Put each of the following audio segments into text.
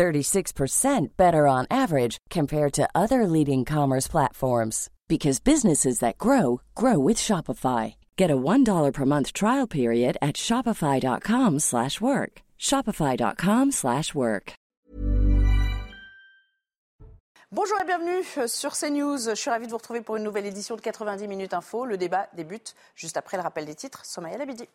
36% better on average compared to other leading commerce platforms because businesses that grow grow with Shopify. Get a $1 per month trial period at shopify.com/work. shopify.com/work. Bonjour et bienvenue sur CNews. Je suis ravie de vous retrouver pour une nouvelle édition de 90 minutes info. Le débat débute juste après le rappel des titres. Somaya Labidi.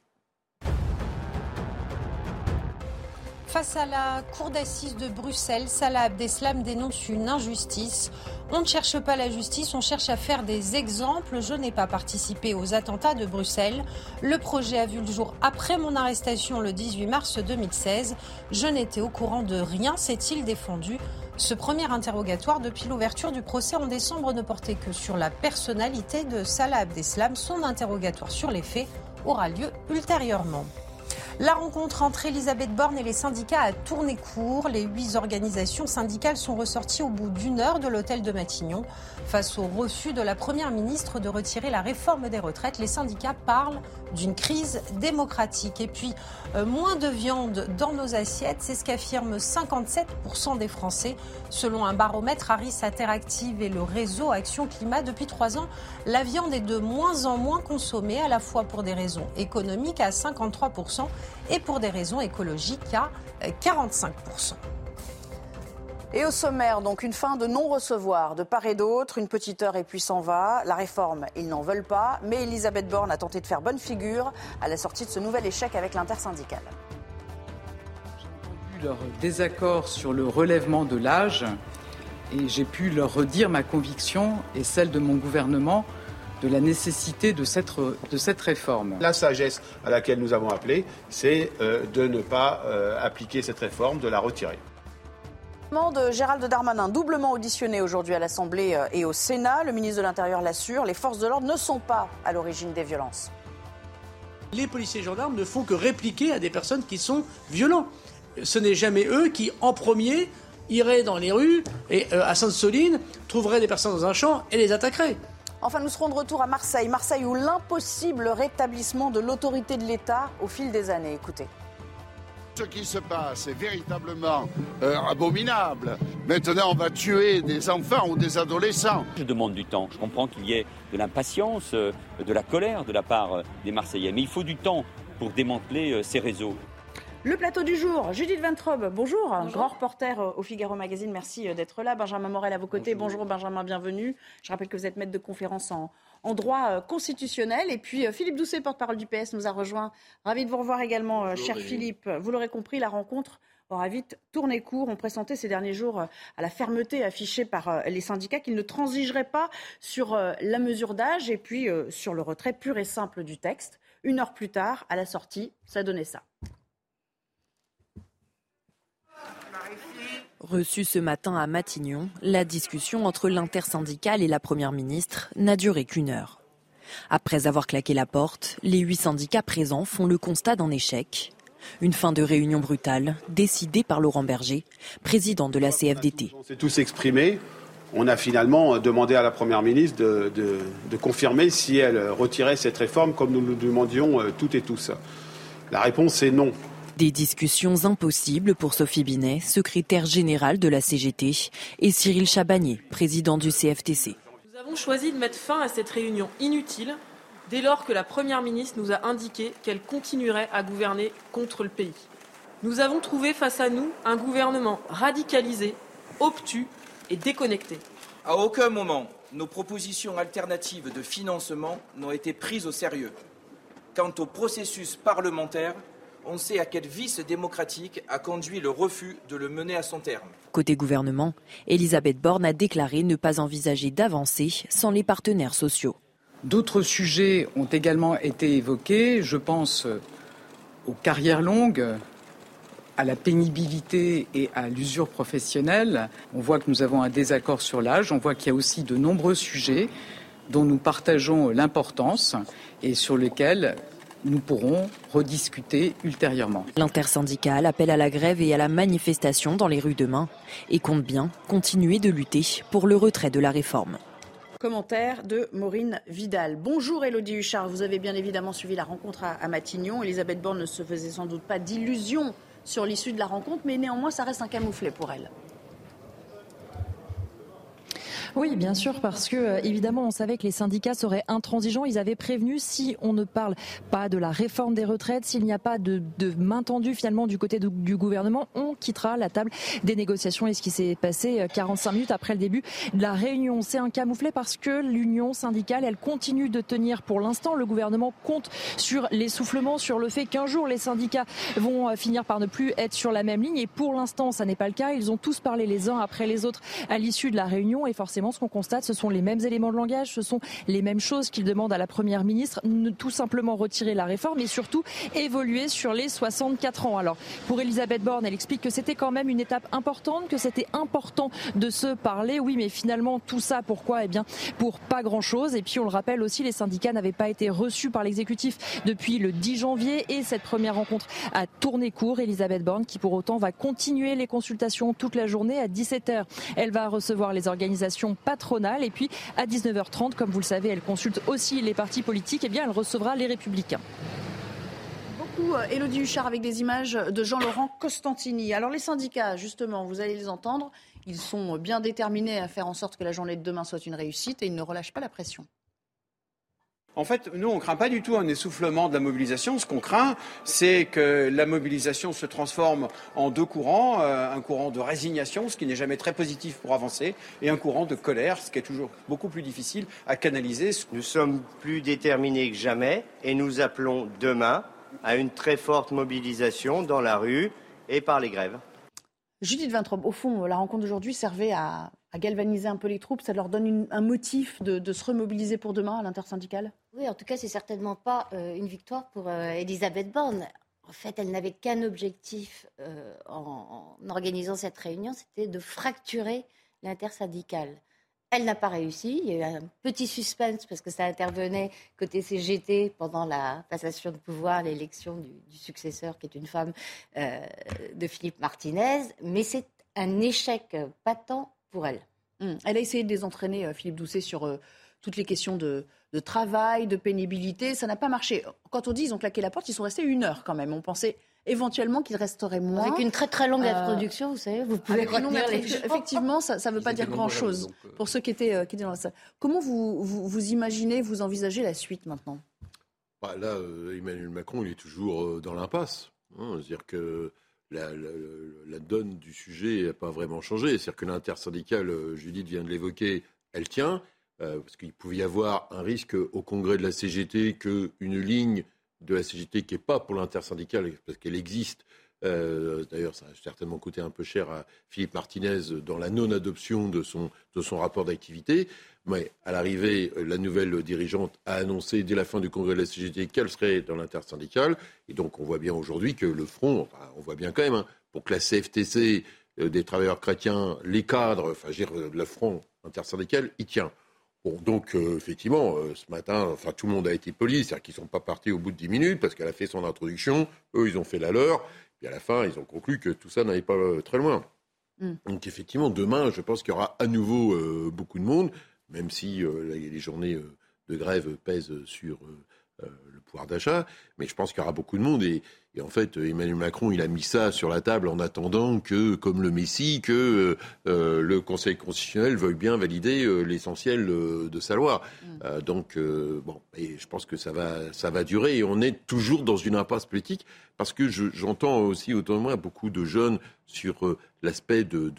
Face à la cour d'assises de Bruxelles, Salah Abdeslam dénonce une injustice. On ne cherche pas la justice, on cherche à faire des exemples. Je n'ai pas participé aux attentats de Bruxelles. Le projet a vu le jour après mon arrestation le 18 mars 2016. Je n'étais au courant de rien, s'est-il défendu? Ce premier interrogatoire depuis l'ouverture du procès en décembre ne portait que sur la personnalité de Salah Abdeslam. Son interrogatoire sur les faits aura lieu ultérieurement. La rencontre entre Elisabeth Borne et les syndicats a tourné court. Les huit organisations syndicales sont ressorties au bout d'une heure de l'hôtel de Matignon. Face au refus de la Première ministre de retirer la réforme des retraites, les syndicats parlent d'une crise démocratique. Et puis, euh, moins de viande dans nos assiettes, c'est ce qu'affirment 57% des Français. Selon un baromètre Harris Interactive et le réseau Action Climat, depuis trois ans, la viande est de moins en moins consommée, à la fois pour des raisons économiques à 53% et pour des raisons écologiques à 45%. Et au sommaire, donc une fin de non-recevoir de part et d'autre, une petite heure et puis s'en va. La réforme, ils n'en veulent pas, mais Elisabeth Borne a tenté de faire bonne figure à la sortie de ce nouvel échec avec l'intersyndicale. J'ai entendu leur désaccord sur le relèvement de l'âge et j'ai pu leur redire ma conviction et celle de mon gouvernement de la nécessité de cette, de cette réforme. La sagesse à laquelle nous avons appelé, c'est euh, de ne pas euh, appliquer cette réforme, de la retirer de Gérald Darmanin, doublement auditionné aujourd'hui à l'Assemblée euh, et au Sénat. Le ministre de l'Intérieur l'assure, les forces de l'ordre ne sont pas à l'origine des violences. Les policiers et gendarmes ne font que répliquer à des personnes qui sont violents. Ce n'est jamais eux qui, en premier, iraient dans les rues et euh, à Sainte-Soline, trouveraient des personnes dans un champ et les attaqueraient. Enfin, nous serons de retour à Marseille. Marseille où l'impossible rétablissement de l'autorité de l'État au fil des années. Écoutez. Ce qui se passe est véritablement euh, abominable. Maintenant, on va tuer des enfants ou des adolescents. Je demande du temps. Je comprends qu'il y ait de l'impatience, euh, de la colère de la part euh, des Marseillais. Mais il faut du temps pour démanteler ces réseaux. Le plateau du jour, Judith Ventrobe, bonjour. bonjour. Grand reporter au Figaro Magazine, merci d'être là. Benjamin Morel à vos côtés, bonjour. bonjour Benjamin, bienvenue. Je rappelle que vous êtes maître de conférence en, en droit euh, constitutionnel. Et puis euh, Philippe Doucet, porte-parole du PS, nous a rejoint. Ravi de vous revoir également, euh, cher Philippe. Vous l'aurez compris, la rencontre aura vite tourné court. On pressentait ces derniers jours à la fermeté affichée par les syndicats qu'ils ne transigeraient pas sur la mesure d'âge et puis sur le retrait pur et simple du texte. Une heure plus tard, à la sortie, ça donnait ça. Reçue ce matin à Matignon, la discussion entre l'intersyndicale et la Première ministre n'a duré qu'une heure. Après avoir claqué la porte, les huit syndicats présents font le constat d'un échec. Une fin de réunion brutale, décidée par Laurent Berger, président de la CFDT. On s'est tous exprimés. On a finalement demandé à la Première ministre de, de confirmer si elle retirait cette réforme comme nous le demandions euh, toutes et tous. La réponse est non. Des discussions impossibles pour Sophie Binet, secrétaire générale de la CGT, et Cyril Chabagnier, président du CFTC. Nous avons choisi de mettre fin à cette réunion inutile dès lors que la Première ministre nous a indiqué qu'elle continuerait à gouverner contre le pays. Nous avons trouvé face à nous un gouvernement radicalisé, obtus et déconnecté. À aucun moment, nos propositions alternatives de financement n'ont été prises au sérieux. Quant au processus parlementaire, on sait à quel vice démocratique a conduit le refus de le mener à son terme. Côté gouvernement, Elisabeth Borne a déclaré ne pas envisager d'avancer sans les partenaires sociaux. D'autres sujets ont également été évoqués. Je pense aux carrières longues, à la pénibilité et à l'usure professionnelle. On voit que nous avons un désaccord sur l'âge. On voit qu'il y a aussi de nombreux sujets dont nous partageons l'importance et sur lesquels nous pourrons rediscuter ultérieurement. L'intersyndicale appelle à la grève et à la manifestation dans les rues demain et compte bien continuer de lutter pour le retrait de la réforme. Commentaire de Maureen Vidal. Bonjour Elodie Huchard, vous avez bien évidemment suivi la rencontre à, Matignon. Elisabeth Borne ne se faisait sans doute pas d'illusions sur l'issue de la rencontre, mais néanmoins ça reste un camouflet pour elle. Oui, bien sûr, parce que euh, évidemment, on savait que les syndicats seraient intransigeants. Ils avaient prévenu si on ne parle pas de la réforme des retraites, s'il n'y a pas de, main tendue finalement du côté du, gouvernement, on quittera la table des négociations. Et ce qui s'est passé 45 euh, minutes après le début de la réunion, c'est un camouflet parce que l'union syndicale, elle continue de tenir pour l'instant. Le gouvernement compte sur l'essoufflement, sur le fait qu'un jour les syndicats vont euh, finir par ne plus être sur la même ligne. Et pour l'instant, ça n'est pas le cas. Ils ont tous parlé les uns après les autres à l'issue de la réunion et forcément ce qu'on constate, ce sont les mêmes éléments de langage, ce sont les mêmes choses qu'il demande à la Première ministre, tout simplement retirer la réforme et surtout évoluer sur les 64 ans. Alors, pour Elisabeth Borne, elle explique que c'était quand même une étape importante, que c'était important de se parler. Oui, mais finalement, tout ça, pourquoi? Eh bien, pour pas grand-chose. Et puis, on le rappelle aussi, les syndicats n'avaient pas été reçus par l'exécutif depuis le 10 janvier et cette première rencontre a tourné court. Elisabeth Borne, qui pour autant va continuer les consultations toute la journée à 17h. Elle va recevoir les organisations patronale. Et puis à 19h30, comme vous le savez, elle consulte aussi les partis politiques. Et eh bien, elle recevra les Républicains. Beaucoup, euh, Huchard, avec des images de Jean-Laurent Costantini. Alors les syndicats, justement, vous allez les entendre, ils sont bien déterminés à faire en sorte que la journée de demain soit une réussite et ils ne relâchent pas la pression. En fait, nous, on ne craint pas du tout un essoufflement de la mobilisation. Ce qu'on craint, c'est que la mobilisation se transforme en deux courants, euh, un courant de résignation, ce qui n'est jamais très positif pour avancer, et un courant de colère, ce qui est toujours beaucoup plus difficile à canaliser. Nous sommes plus déterminés que jamais et nous appelons demain à une très forte mobilisation dans la rue et par les grèves. Judith Vintrop, au fond, la rencontre d'aujourd'hui servait à, galvaniser un peu les troupes. Ça leur donne un motif de, se remobiliser pour demain à l'intersyndicale? Oui, en tout cas, c'est certainement pas euh, une victoire pour euh, Elisabeth Borne. En fait, elle n'avait qu'un objectif euh, en, organisant cette réunion, c'était de fracturer l'intersyndicale. Elle n'a pas réussi. Il y a eu un petit suspense parce que ça intervenait côté CGT pendant la passation de pouvoir, l'élection du, successeur, qui est une femme de Philippe Martinez. Mais c'est un échec patent pour elle. Hum. Elle a essayé de désentraîner euh, Philippe Doucet sur euh, toutes les questions de, de, travail, de pénibilité. Ça n'a pas marché. Quand on dit qu'ils ont claqué la porte, ils sont restés une heure quand même. On pensait éventuellement qu'il resterait moins. Avec une très très longue euh, introduction, vous savez, vous pouvez retenir les Effectivement, ça ne veut pas dire grand-chose euh. pour ceux qui étaient, euh, qui étaient dans la salle. Comment vous, vous, imaginez, vous envisagez la suite maintenant? Bah, Là, Emmanuel Macron, il est toujours dans l'impasse. Hein. C'est-à-dire que la, donne du sujet n'a pas vraiment changé. C'est-à-dire que l'intersyndicale, Judith vient de l'évoquer, elle tient. parce qu'il pouvait y avoir un risque au congrès de la CGT qu'une ligne de la CGT qui n'est pas pour l'intersyndicale, parce qu'elle existe. Euh, d'ailleurs, ça a certainement coûté un peu cher à Philippe Martinez dans la non-adoption de son, de son rapport d'activité. Mais à l'arrivée, la nouvelle dirigeante a annoncé dès la fin du congrès de la CGT qu'elle serait dans l'intersyndicale. Et donc, on voit bien aujourd'hui que le front, on voit bien quand même, hein, pour que la CFTC euh, des travailleurs chrétiens, les cadres, enfin, je veux dire, le front intersyndical, il tient donc, euh, effectivement, euh, ce matin, enfin, tout le monde a été poli, c'est-à-dire qu'ils ne sont pas partis au bout de 10 minutes parce qu'elle a fait son introduction, eux, ils ont fait la leur, puis à la fin, ils ont conclu que tout ça n'allait pas euh, très loin. Mm. Donc, effectivement, demain, je pense qu'il y aura à nouveau beaucoup de monde, même si les journées de grève pèsent sur le pouvoir d'achat, mais je pense qu'il y aura beaucoup de monde et et en fait, Emmanuel Macron, il a mis ça sur la table en attendant que, comme le Messie, que euh, euh, le Conseil constitutionnel veuille bien valider euh, l'essentiel de sa loi. Mm. donc, bon, et je pense que ça va, ça va durer. Et on est toujours dans une impasse politique parce que j'entends aussi autour de moi beaucoup de jeunes sur l'aspect de,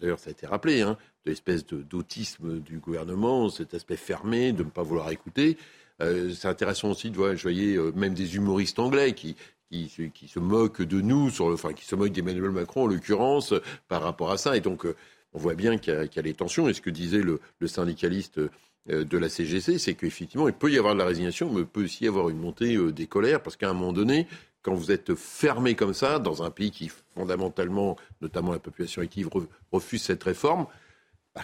d'ailleurs, ça a été rappelé, hein, l'espèce d'autisme du gouvernement, cet aspect fermé, de ne pas vouloir écouter. c'est intéressant aussi de voir, je voyais même des humoristes anglais qui, qui, se moque de nous, enfin, qui se moque d'Emmanuel Macron en l'occurrence, par rapport à ça. Et donc, euh, on voit bien qu'il y, a les tensions. Et ce que disait le, le syndicaliste euh, de la CGC, c'est qu'effectivement, il peut y avoir de la résignation, mais il peut aussi y avoir une montée euh, des colères, parce qu'à un moment donné, quand vous êtes fermé comme ça, dans un pays qui fondamentalement, notamment la population active, refuse cette réforme,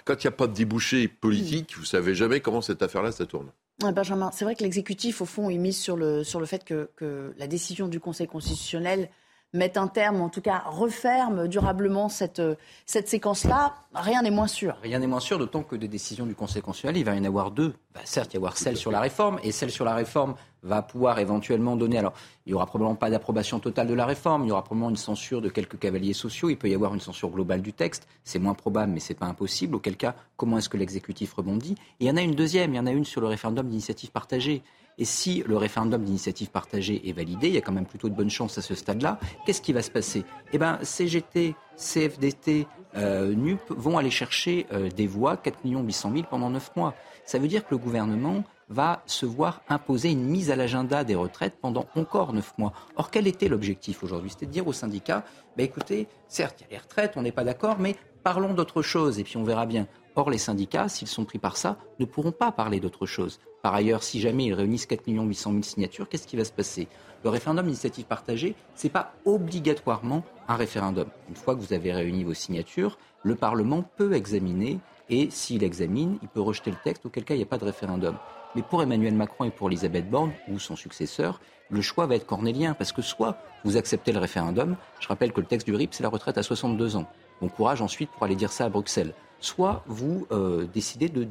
quand il n'y a pas de débouché politique, vous savez jamais comment cette affaire-là, ça tourne. Benjamin, c'est vrai que l'exécutif, au fond, il mise sur le, sur le fait que, que la décision du Conseil constitutionnel mette un terme, en tout cas referme durablement cette, cette séquence-là, rien n'est moins sûr. Rien n'est moins sûr, d'autant que des décisions du Conseil constitutionnel, il va y en avoir deux. Bah, certes, il va y avoir celle sur la réforme, et celle sur la réforme va pouvoir éventuellement donner. Alors, il n'y aura probablement pas d'approbation totale de la réforme, il y aura probablement une censure de quelques cavaliers sociaux, il peut y avoir une censure globale du texte. C'est moins probable, mais ce n'est pas impossible. Auquel cas, comment est-ce que l'exécutif rebondit? Et il y en a une deuxième, il y en a une sur le référendum d'initiative partagée. Et si le référendum d'initiative partagée est validé, il y a quand même plutôt de bonnes chances à ce stade-là. Qu'est-ce qui va se passer? Eh bien, CGT, CFDT, euh, NUP vont aller chercher euh, des voix, 4 800 000 pendant 9 mois. Ça veut dire que le gouvernement va se voir imposer une mise à l'agenda des retraites pendant encore 9 mois. Or, quel était l'objectif aujourd'hui? C'était de dire aux syndicats, bah, écoutez, certes, il y a les retraites, on n'est pas d'accord, mais parlons d'autre chose et puis on verra bien. Or, les syndicats, s'ils sont pris par ça, ne pourront pas parler d'autre chose. Par ailleurs, si jamais ils réunissent 4 800 000 signatures, qu'est-ce qui va se passer? Le référendum d'initiative partagée, ce n'est pas obligatoirement un référendum. Une fois que vous avez réuni vos signatures, le Parlement peut examiner et s'il examine, il peut rejeter le texte, auquel cas il n'y a pas de référendum. Mais pour Emmanuel Macron et pour Elisabeth Borne, ou son successeur, le choix va être cornélien, parce que soit vous acceptez le référendum, je rappelle que le texte du RIP, c'est la retraite à 62 ans. Bon courage ensuite pour aller dire ça à Bruxelles soit vous euh, décidez de,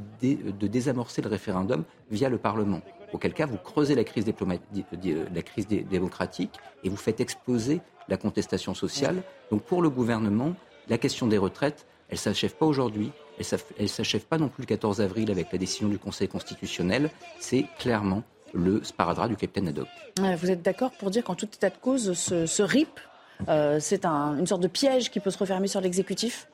désamorcer le référendum via le Parlement. Auquel cas, vous creusez la crise, la crise démocratique et vous faites exploser la contestation sociale. Donc pour le gouvernement, la question des retraites, elle ne s'achève pas aujourd'hui, elle ne s'achève pas non plus le 14 avril avec la décision du Conseil constitutionnel. C'est clairement le sparadrap du capitaine Haddock. Vous êtes d'accord pour dire qu'en tout état de cause, ce, RIP, euh, c'est une sorte de piège qui peut se refermer sur l'exécutif?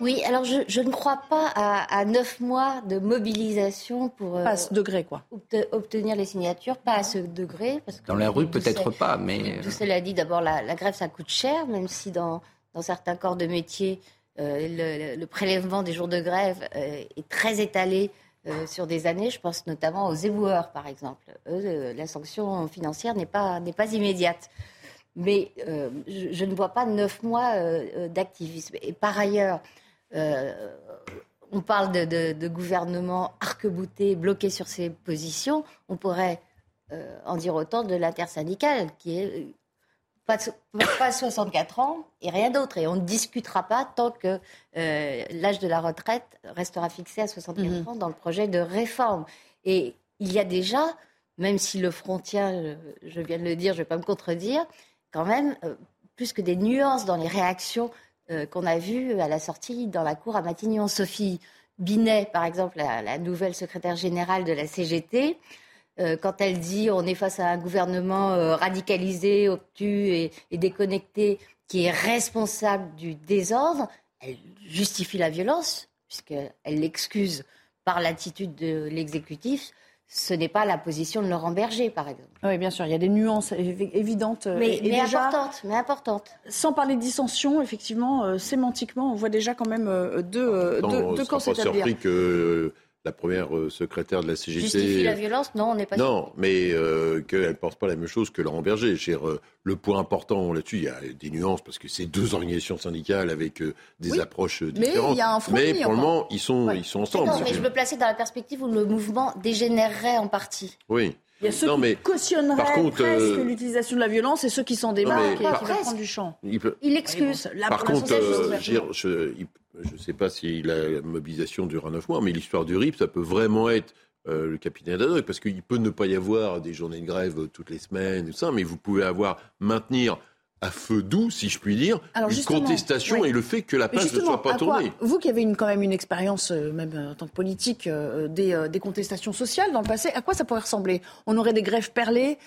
Oui, alors je, ne crois pas à, neuf mois de mobilisation pour pas à ce degré quoi. obtenir les signatures, pas à ce degré. Parce que dans la rue peut-être pas, mais tout cela dit, d'abord la, grève ça coûte cher, même si dans, dans certains corps de métier euh, le, prélèvement des jours de grève euh, est très étalé euh, sur des années. Je pense notamment aux éboueurs par exemple. Eux, la sanction financière n'est pas pas immédiate. Mais je, ne vois pas neuf mois d'activisme. Et par ailleurs, on parle de, gouvernement arc-bouté, bloqué sur ses positions. On pourrait en dire autant de l'intersyndicale, qui est pas, pas 64 ans et rien d'autre. Et on ne discutera pas tant que l'âge de la retraite restera fixé à 64 mhm. ans dans le projet de réforme. Et il y a déjà, même si le front tient, je viens de le dire, je ne vais pas me contredire, quand même plus que des nuances dans les réactions euh, qu'on a vu à la sortie dans la cour à Matignon. Sophie Binet, par exemple, la, nouvelle secrétaire générale de la CGT, euh, quand elle dit on est face à un gouvernement euh, radicalisé, obtus et, et, déconnecté, qui est responsable du désordre, elle justifie la violence, puisqu'elle l'excuse par l'attitude de l'exécutif ce n'est pas la position de Laurent Berger, par exemple. Oui, bien sûr, il y a des nuances évidentes. Euh, mais, importantes, mais importantes. Sans parler de dissension, effectivement, euh, sémantiquement, on voit déjà quand même euh, deux, deux, deux camps s'établir. que la première euh, secrétaire de la CGT. Justifie la violence Non, on n'est pas Non, mais euh, qu'elle ne pense pas la même chose que Laurent Berger. Euh, le point important là-dessus, il y a des nuances parce que c'est deux organisations syndicales avec des approches différentes. Mais il y a un Mais pour le moment, ils sont, ils sont ensemble. Non, mais je me placer dans la perspective où le mouvement dégénérerait en partie. Oui. Il y a ceux qui mais, cautionneraient presque l'utilisation de la violence et ceux qui s'en démarquent et qui prennent du champ. Il, excuse. par contre, je, je ne sais pas si la mobilisation durera neuf mois, mais l'histoire du RIP, ça peut vraiment être euh, le capitaine d'Adok, parce qu'il peut ne pas y avoir des journées de grève toutes les semaines, tout ça, mais vous pouvez avoir maintenir à feu doux, si je puis dire, une contestation et le fait que la page ne soit pas tournée. vous qui avez une, quand même une expérience, euh, même euh, en tant que politique, euh, des, des, contestations sociales dans le passé, à quoi ça pourrait ressembler? On aurait des grèves perlées,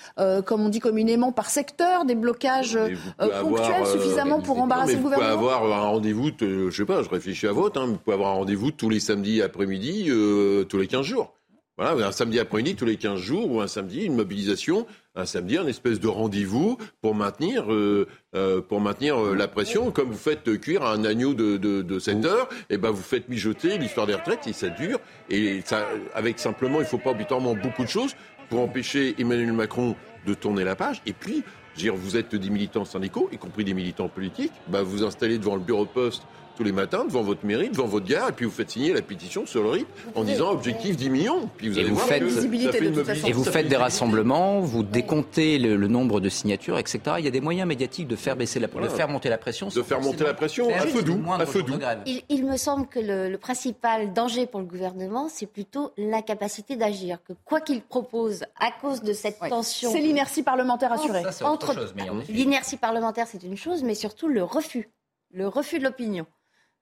comme on dit communément, par secteur, des blocages ponctuels suffisamment pour embarrasser le gouvernement Vous pouvez avoir un rendez-vous, je sais pas, je réfléchis à votre, hein, vous pouvez avoir un rendez-vous tous les samedis après-midi, tous les 15 jours. Voilà, un samedi après-midi tous les 15 jours ou un samedi, une mobilisation, un samedi, un espèce de rendez-vous pour maintenir, euh, euh, pour maintenir euh, la pression. Comme vous faites cuire un agneau de, de, de 7 heures, et eh ben vous faites mijoter l'histoire des retraites et ça dure. Et ça, avec simplement, il ne faut pas obligatoirement beaucoup de choses pour empêcher Emmanuel Macron de tourner la page. Et puis, Je veux dire, vous êtes des militants syndicaux, y compris des militants politiques, bah, vous installez devant le bureau de poste tous les matins devant votre mairie, devant votre gare, et puis vous faites signer la pétition sur le RIP en disant objectif 10 millions. Puis vous et allez vous voir faites, une et vous faites des rassemblements, vous décomptez le, le, nombre de signatures, etc. Il y a des moyens médiatiques de faire baisser la, voilà. de faire monter la pression. De faire monter la pression à feu doux. À feu doux. Il, il, me semble que le, le, principal danger pour le gouvernement, c'est plutôt l'incapacité d'agir. Que quoi qu'il propose, à cause de cette ouais. tension, c'est l'inertie parlementaire assurée. Ça, entre l'inertie parlementaire, c'est une chose, mais surtout le refus, le refus de l'opinion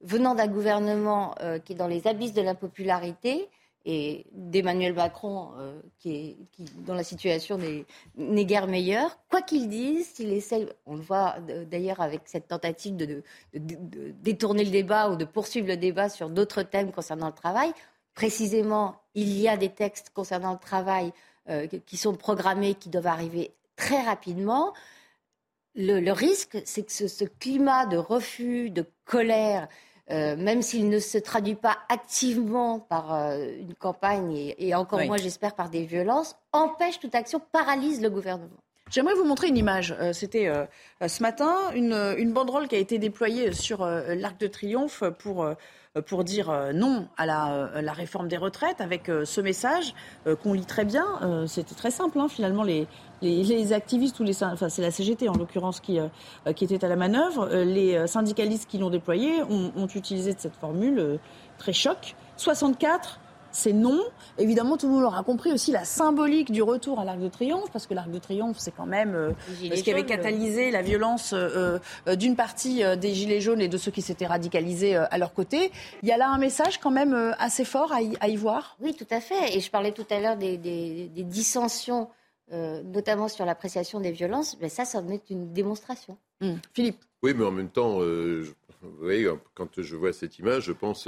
venant d'un gouvernement euh, qui est dans les abysses de l'impopularité et d'Emmanuel Macron, euh, qui est, qui, dont la situation n'est guère meilleure, quoi qu'il dise, s'il essaie, on le voit d'ailleurs avec cette tentative de, détourner le débat ou de poursuivre le débat sur d'autres thèmes concernant le travail, précisément, il y a des textes concernant le travail euh, qui sont programmés, qui doivent arriver très rapidement. Le, risque, c'est que ce, climat de refus, de colère, euh, même s'il ne se traduit pas activement par euh, une campagne et, et encore oui. moins, j'espère, par des violences, empêche toute action, paralyse le gouvernement. J'aimerais vous montrer une image. Euh, C'était euh, ce matin une, une, banderole qui a été déployée sur euh, l'Arc de Triomphe pour, pour dire non à la, la, réforme des retraites avec ce message qu'on lit très bien. C'était très simple, hein, finalement, les, activistes ou les enfin c'est la CGT en l'occurrence qui, euh, était à la manœuvre, euh, les syndicalistes qui l'ont déployé ont, utilisé cette formule euh, très choc. 64 c'est non. Évidemment, tout le monde aura compris aussi la symbolique du retour à l'Arc de Triomphe, parce que l'Arc de Triomphe, c'est quand même euh, ce qui avait catalysé la violence euh, euh, d'une partie des Gilets jaunes et de ceux qui s'étaient radicalisés à leur côté. Il y a là un message quand même assez fort à y, à y voir? Oui, tout à fait. Et je parlais tout à l'heure des, des, des, dissensions, notamment sur l'appréciation des violences. Mais ça, ça en est une démonstration. Mmh. Philippe. Oui, mais en même temps, je, vous voyez, quand je vois cette image, je pense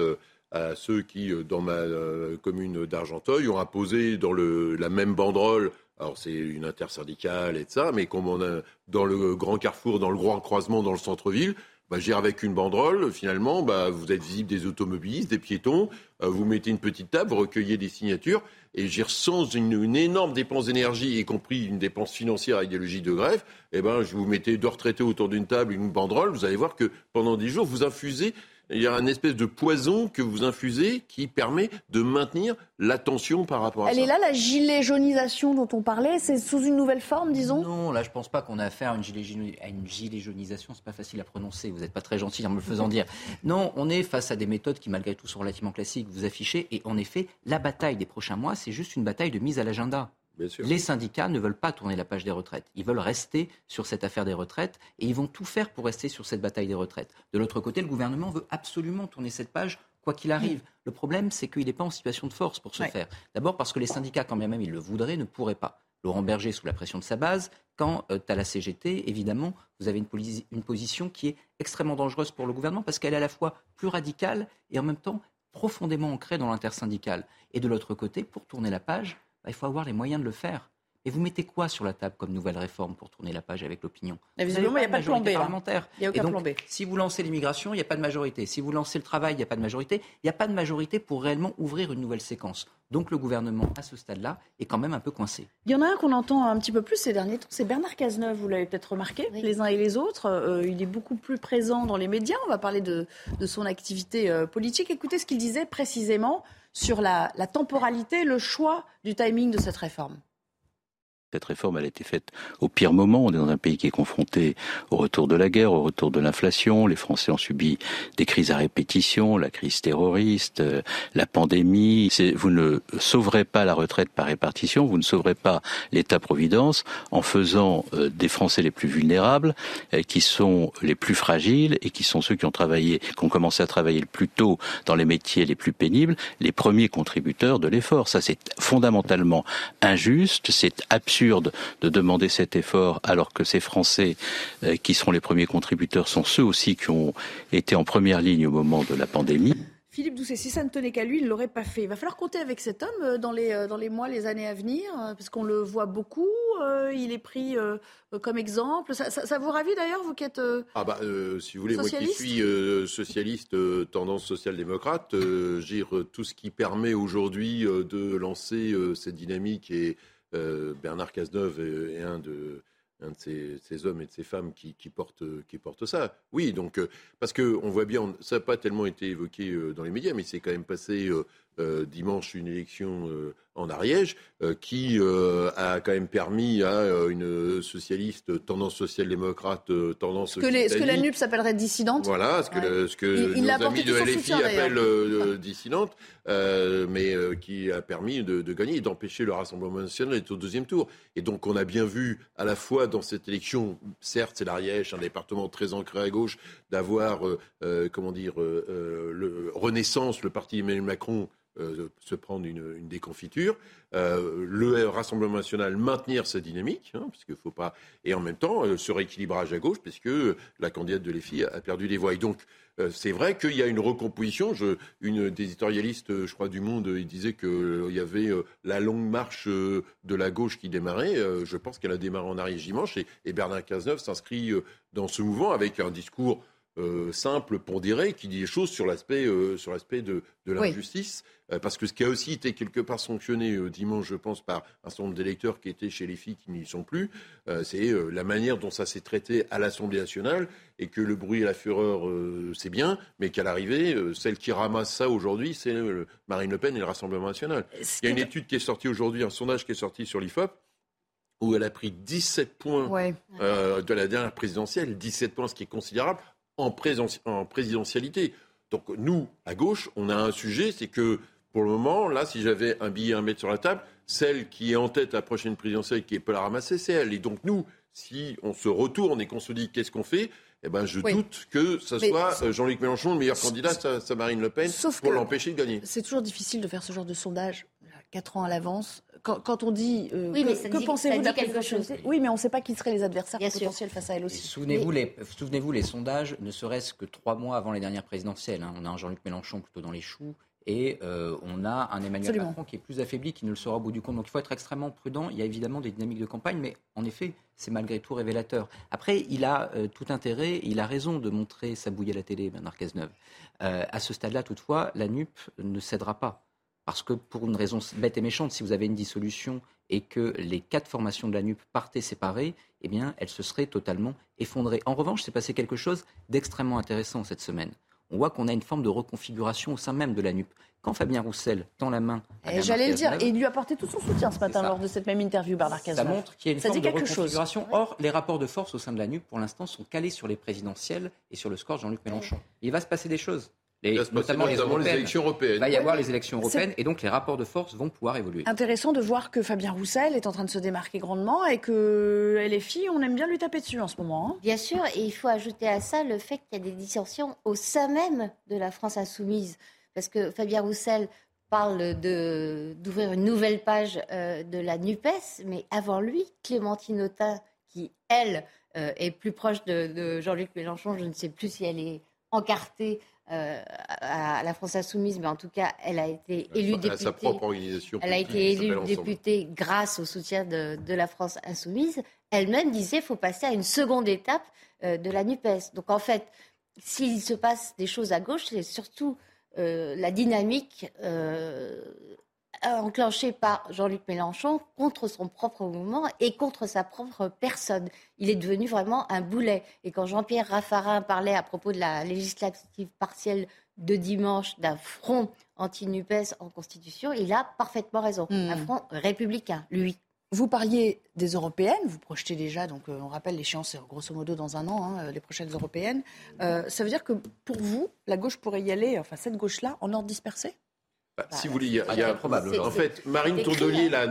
à ceux qui, dans ma euh, commune d'Argenteuil, ont imposé dans le, la même banderole, alors c'est une intersyndicale et de ça, mais comme on a dans le grand carrefour, dans le grand croisement dans le centre-ville, bah, dire avec une banderole, finalement, bah, vous êtes visible des automobilistes, des piétons, euh, vous mettez une petite table, vous recueillez des signatures, et dire sans une, énorme dépense d'énergie, y compris une dépense financière à idéologie de grève, eh ben, je vous mettez deux retraités autour d'une table, une banderole, vous allez voir que pendant dix jours, vous infusez il y a une espèce de poison que vous infusez qui permet de maintenir l'attention par rapport à Elle ça. Elle est là, la gilet jaunisation dont on parlait, c'est sous une nouvelle forme, disons? Non, là, je pense pas qu'on a affaire à une gilet, à une gilet jaunisation, c'est pas facile à prononcer, vous n'êtes pas très gentil en me le faisant dire. Non, on est face à des méthodes qui, malgré tout, sont relativement classiques, vous affichez, et en effet, la bataille des prochains mois, c'est juste une bataille de mise à l'agenda. Les syndicats ne veulent pas tourner la page des retraites. Ils veulent rester sur cette affaire des retraites et ils vont tout faire pour rester sur cette bataille des retraites. De l'autre côté, le gouvernement veut absolument tourner cette page quoi qu'il arrive. Le problème, c'est qu'il n'est pas en situation de force pour ce ouais. faire. D'abord parce que les syndicats, quand bien même ils le voudraient, ne pourraient pas. Laurent Berger, sous la pression de sa base, quand euh, à la CGT, évidemment, vous avez une, une position qui est extrêmement dangereuse pour le gouvernement parce qu'elle est à la fois plus radicale et en même temps profondément ancrée dans l'intersyndical. Et de l'autre côté, pour tourner la page, bah, il faut avoir les moyens de le faire. Et vous mettez quoi sur la table comme nouvelle réforme pour tourner la page avec l'opinion? Visiblement, il n'y a pas de plan B. Parlementaire. Il n'y a aucun donc, plan B. Si vous lancez l'immigration, il n'y a pas de majorité. Si vous lancez le travail, il n'y a pas de majorité. Il n'y a pas de majorité pour réellement ouvrir une nouvelle séquence. Donc le gouvernement, à ce stade-là, est quand même un peu coincé. Il y en a un qu'on entend un petit peu plus ces derniers temps, c'est Bernard Cazeneuve. Vous l'avez peut-être remarqué, oui. les uns et les autres. Euh, il est beaucoup plus présent dans les médias. On va parler de, de son activité euh, politique. Écoutez ce qu'il disait précisément sur la, temporalité, le choix du timing de cette réforme. Cette réforme, elle a été faite au pire moment. On est dans un pays qui est confronté au retour de la guerre, au retour de l'inflation. Les Français ont subi des crises à répétition, la crise terroriste, euh, la pandémie. Vous ne sauverez pas la retraite par répartition, vous ne sauverez pas l'État-providence en faisant euh, des Français les plus vulnérables, euh, qui sont les plus fragiles et qui sont ceux qui ont travaillé, qui ont commencé à travailler le plus tôt dans les métiers les plus pénibles, les premiers contributeurs de l'effort. Ça, c'est fondamentalement injuste, c'est absurde absurde de demander cet effort alors que ces Français euh, qui seront les premiers contributeurs sont ceux aussi qui ont été en première ligne au moment de la pandémie. Philippe Doucet, si ça ne tenait qu'à lui, il ne l'aurait pas fait. Il va falloir compter avec cet homme dans les, dans les mois, les années à venir, parce qu'on le voit beaucoup. Euh, il est pris euh, comme exemple. Ça, ça, ça vous ravit d'ailleurs, vous qui êtes. Euh, ah bah, si vous voulez, moi qui suis socialiste, tendance social-démocrate, gire tout ce qui permet aujourd'hui de lancer cette dynamique et Bernard Cazeneuve est un de, ces, hommes et de ces femmes qui, portent, qui portent ça. Oui, donc, parce qu'on voit bien, ça n'a pas tellement été évoqué dans les médias, mais c'est quand même passé euh, dimanche une élection euh, en Ariège euh, qui a quand même permis à une socialiste tendance social-démocrate tendance ce que, les, ce que la NUP s'appellerait dissidente. Voilà ce que, ce que nos amis de LFI appellent dissidente mais qui a permis de, de gagner et d'empêcher le Rassemblement national d'être au deuxième tour. Et donc on a bien vu à la fois dans cette élection certes c'est l'Ariège un département très ancré à gauche d'avoir comment dire le Renaissance le parti Emmanuel Macron se prendre une, déconfiture, euh, le Rassemblement national maintenir sa dynamique, hein, puisque faut pas, et en même temps euh, ce rééquilibrage à gauche, puisque la candidate de l'EFI a, perdu des voix. Et donc c'est vrai qu'il y a une recomposition. Une des éditorialistes, je crois, du Monde, disait qu'il y avait la longue marche de la gauche qui démarrait. je pense qu'elle a démarré en arrière dimanche, et, et Bernard Cazeneuve s'inscrit dans ce mouvement avec un discours euh, simple, pondéré, qui dit les choses sur l'aspect euh, sur l'aspect de, de l'injustice, euh, parce que ce qui a aussi été quelque part sanctionné dimanche, je pense, par un certain nombre d'électeurs qui étaient chez les filles qui n'y sont plus, c'est la manière dont ça s'est traité à l'Assemblée nationale et que le bruit et la fureur c'est bien, mais qu'à l'arrivée, celle qui ramasse ça aujourd'hui, c'est Marine Le Pen et le Rassemblement national. Il y a une étude qui est sortie aujourd'hui, un sondage qui est sorti sur l'IFOP où elle a pris 17 points de la dernière présidentielle, 17 points, ce qui est considérable, en, présidentialité. Donc nous, à gauche, on a un sujet, c'est que pour le moment, là, si j'avais un billet à mettre sur la table, celle qui est en tête à la prochaine présidentielle, qui peut la ramasser, c'est elle. Et donc nous, si on se retourne et qu'on se dit qu'est-ce qu'on fait, eh ben, je doute que ce soit euh, Jean-Luc Mélenchon le meilleur candidat, ça, Marine Le Pen, pour l'empêcher de gagner. C'est toujours difficile de faire ce genre de sondage quatre ans à l'avance. Quand, on dit euh, oui, que, que pensez-vous de quelque chose Oui, mais on ne sait pas qui seraient les adversaires potentiels face à elle aussi. Souvenez-vous, les, souvenez les sondages, ne serait-ce que trois mois avant les dernières présidentielles. Hein. On a un Jean-Luc Mélenchon plutôt dans les choux et euh, on a un Emmanuel Macron qui est plus affaibli, qui ne le sera au bout du compte. Donc il faut être extrêmement prudent. Il y a évidemment des dynamiques de campagne, mais en effet, c'est malgré tout révélateur. Après, il a euh, tout intérêt, il a raison de montrer sa bouille à la télé, Bernard Cazeneuve. à ce stade-là, toutefois, la NUP ne cédera pas. Parce que pour une raison bête et méchante, si vous avez une dissolution et que les quatre formations de la NUP partaient séparées, eh bien, elles se seraient totalement effondrées. En revanche, c'est passé quelque chose d'extrêmement intéressant cette semaine. On voit qu'on a une forme de reconfiguration au sein même de la NUP. Quand Fabien Roussel tend la main. Eh, j'allais le dire, et il lui a apporté tout son soutien ce matin lors de cette même interview, Bernard Cazeneuve. Ça montre qu'il y a une forme de reconfiguration. Or, les rapports de force au sein de la NUP, pour l'instant, sont calés sur les présidentielles et sur le score de Jean-Luc Mélenchon. Il va se passer des choses notamment, les, élections européennes. Il va y avoir les élections européennes et donc les rapports de force vont pouvoir évoluer. Intéressant de voir que Fabien Roussel est en train de se démarquer grandement et que LFI, on aime bien lui taper dessus en ce moment. Hein. Bien sûr, et il faut ajouter à ça le fait qu'il y a des dissensions au sein même de la France insoumise. Parce que Fabien Roussel parle d'ouvrir une nouvelle page euh, de la NUPES, mais avant lui, Clémentine Autain, qui, elle, euh, est plus proche de, de Jean-Luc Mélenchon, je ne sais plus si elle est encartée euh, à la France Insoumise, mais en tout cas, elle a été élue députée. sa propre organisation. Elle a été élue députée grâce au soutien de, la France Insoumise. Elle-même disait qu'il faut passer à une seconde étape euh, de la NUPES. Donc en fait, s'il se passe des choses à gauche, c'est surtout euh, la dynamique enclenché par Jean-Luc Mélenchon contre son propre mouvement et contre sa propre personne. Il est devenu vraiment un boulet. Et quand Jean-Pierre Raffarin parlait à propos de la législative partielle de dimanche d'un front anti-NUPES en Constitution, il a parfaitement raison. Hmm. Un front républicain, lui. Vous parliez des européennes, vous projetez déjà, donc euh, on rappelle l'échéance, grosso modo dans un an, hein, les prochaines européennes. Euh, ça veut dire que pour vous, la gauche pourrait y aller, enfin cette gauche-là, en ordre dispersé? Bah, si vous voulez, il y a, probable. En fait, Marine Tourdelier, la,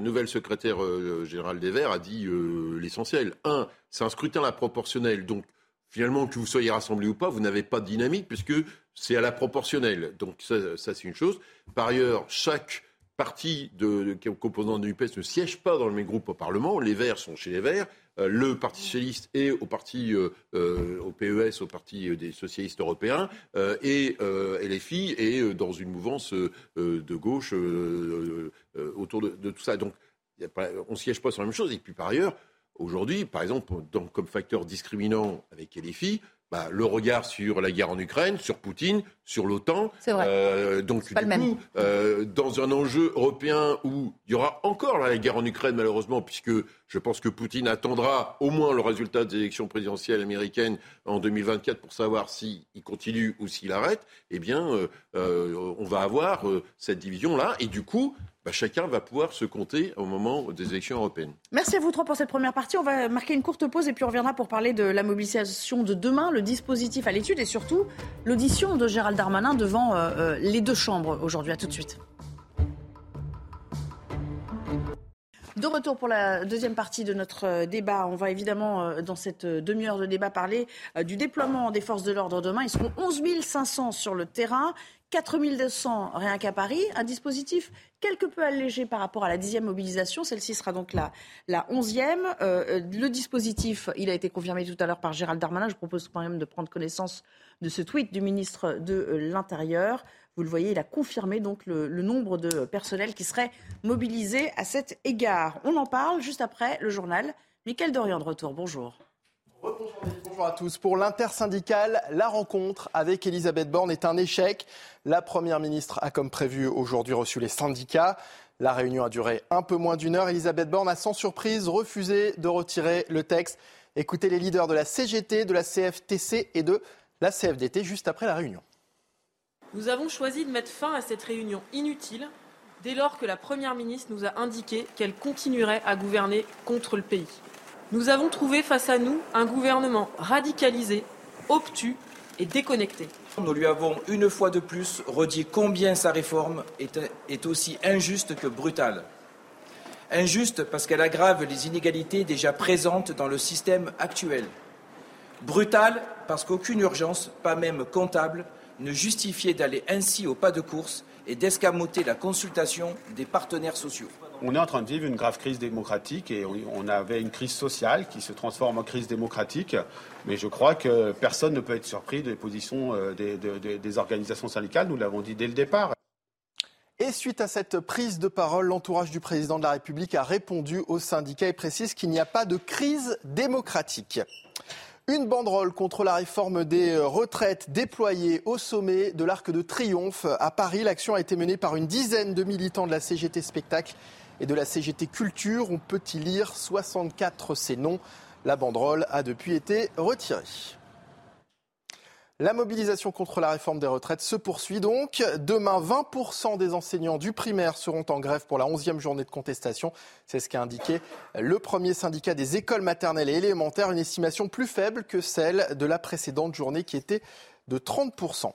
nouvelle secrétaire euh, générale des Verts, a dit euh, l'essentiel. Un, c'est un scrutin à la proportionnelle. Donc, finalement, que vous soyez rassemblés ou pas, vous n'avez pas de dynamique puisque c'est à la proportionnelle. Donc, ça, ça c'est une chose. Par ailleurs, chaque parti de, de, composant de l'UPS ne siège pas dans le même groupe au Parlement. Les Verts sont chez les Verts. Euh, le Parti socialiste est au parti euh, euh, au PES, au Parti des socialistes européens, et LFI est dans une mouvance de gauche autour de, tout ça. Donc, on ne siège pas sur la même chose. Et puis par ailleurs, aujourd'hui, par exemple, comme facteur discriminant avec LFI, bah, le regard sur la guerre en Ukraine, sur Poutine, sur l'OTAN. C'est vrai. Euh, donc, du même. coup, euh, dans un enjeu européen où il y aura encore la guerre en Ukraine, malheureusement, puisque je pense que Poutine attendra au moins le résultat des élections présidentielles américaines en 2024 pour savoir s'il continue ou s'il arrête, eh bien, euh, euh, on va avoir cette division-là. Et du coup, bah, chacun va pouvoir se compter au moment des élections européennes. Merci à vous trois pour cette première partie. On va marquer une courte pause et puis on reviendra pour parler de la mobilisation de demain, le dispositif à l'étude et surtout l'audition de Gérald Darmanin devant euh, euh, les deux chambres aujourd'hui. À tout de suite. De retour pour la deuxième partie de notre euh, débat. On va évidemment, euh, dans cette euh, demi-heure de débat, parler du déploiement des forces de l'ordre demain. Ils seront 11 500 sur le terrain, 4 200 rien qu'à Paris. Un dispositif quelque peu allégé par rapport à la dixième mobilisation. Celle-ci sera donc la, onzième. Le dispositif, il a été confirmé tout à l'heure par Gérald Darmanin. Je propose quand même de prendre connaissance de ce tweet du ministre de l'Intérieur. Vous le voyez, il a confirmé donc le, le nombre de personnels qui seraient mobilisés à cet égard. On en parle juste après le journal. Michael Dorian de retour. Bonjour. Bonjour à tous. Pour l'intersyndicale, la rencontre avec Elisabeth Borne est un échec. La Première ministre a, comme prévu, aujourd'hui reçu les syndicats. La réunion a duré un peu moins d'une heure. Elisabeth Borne a sans surprise refusé de retirer le texte. Écoutez les leaders de la CGT, de la CFTC et de la CFDT juste après la réunion. Nous avons choisi de mettre fin à cette réunion inutile dès lors que la Première ministre nous a indiqué qu'elle continuerait à gouverner contre le pays. Nous avons trouvé face à nous un gouvernement radicalisé, obtus et déconnecté. Nous lui avons une fois de plus redit combien sa réforme est, aussi injuste que brutale. Injuste parce qu'elle aggrave les inégalités déjà présentes dans le système actuel. Brutale parce qu'aucune urgence, pas même comptable, ne justifiait d'aller ainsi au pas de course et d'escamoter la consultation des partenaires sociaux. On est en train de vivre une grave crise démocratique et on- avait une crise sociale qui se transforme en crise démocratique. Mais je crois que personne ne peut être surpris des positions euh, des, de- de- des organisations syndicales. Nous l'avons dit dès le départ. Et suite à cette prise de parole, l'entourage du président de la République a répondu aux syndicats et précise qu'il n'y a pas de crise démocratique. Une banderole contre la réforme des retraites déployée au sommet de l'Arc de Triomphe à Paris. L'action a été menée par une dizaine de militants de la CGT Spectacle et de la CGT Culture. On peut y lire 64 ces noms. La banderole a depuis été retirée. La mobilisation contre la réforme des retraites se poursuit donc. Demain, 20% des enseignants du primaire seront en grève pour la 11e journée de contestation. C'est ce qu'a indiqué le premier syndicat des écoles maternelles et élémentaires, une estimation plus faible que celle de la précédente journée qui était de 30%.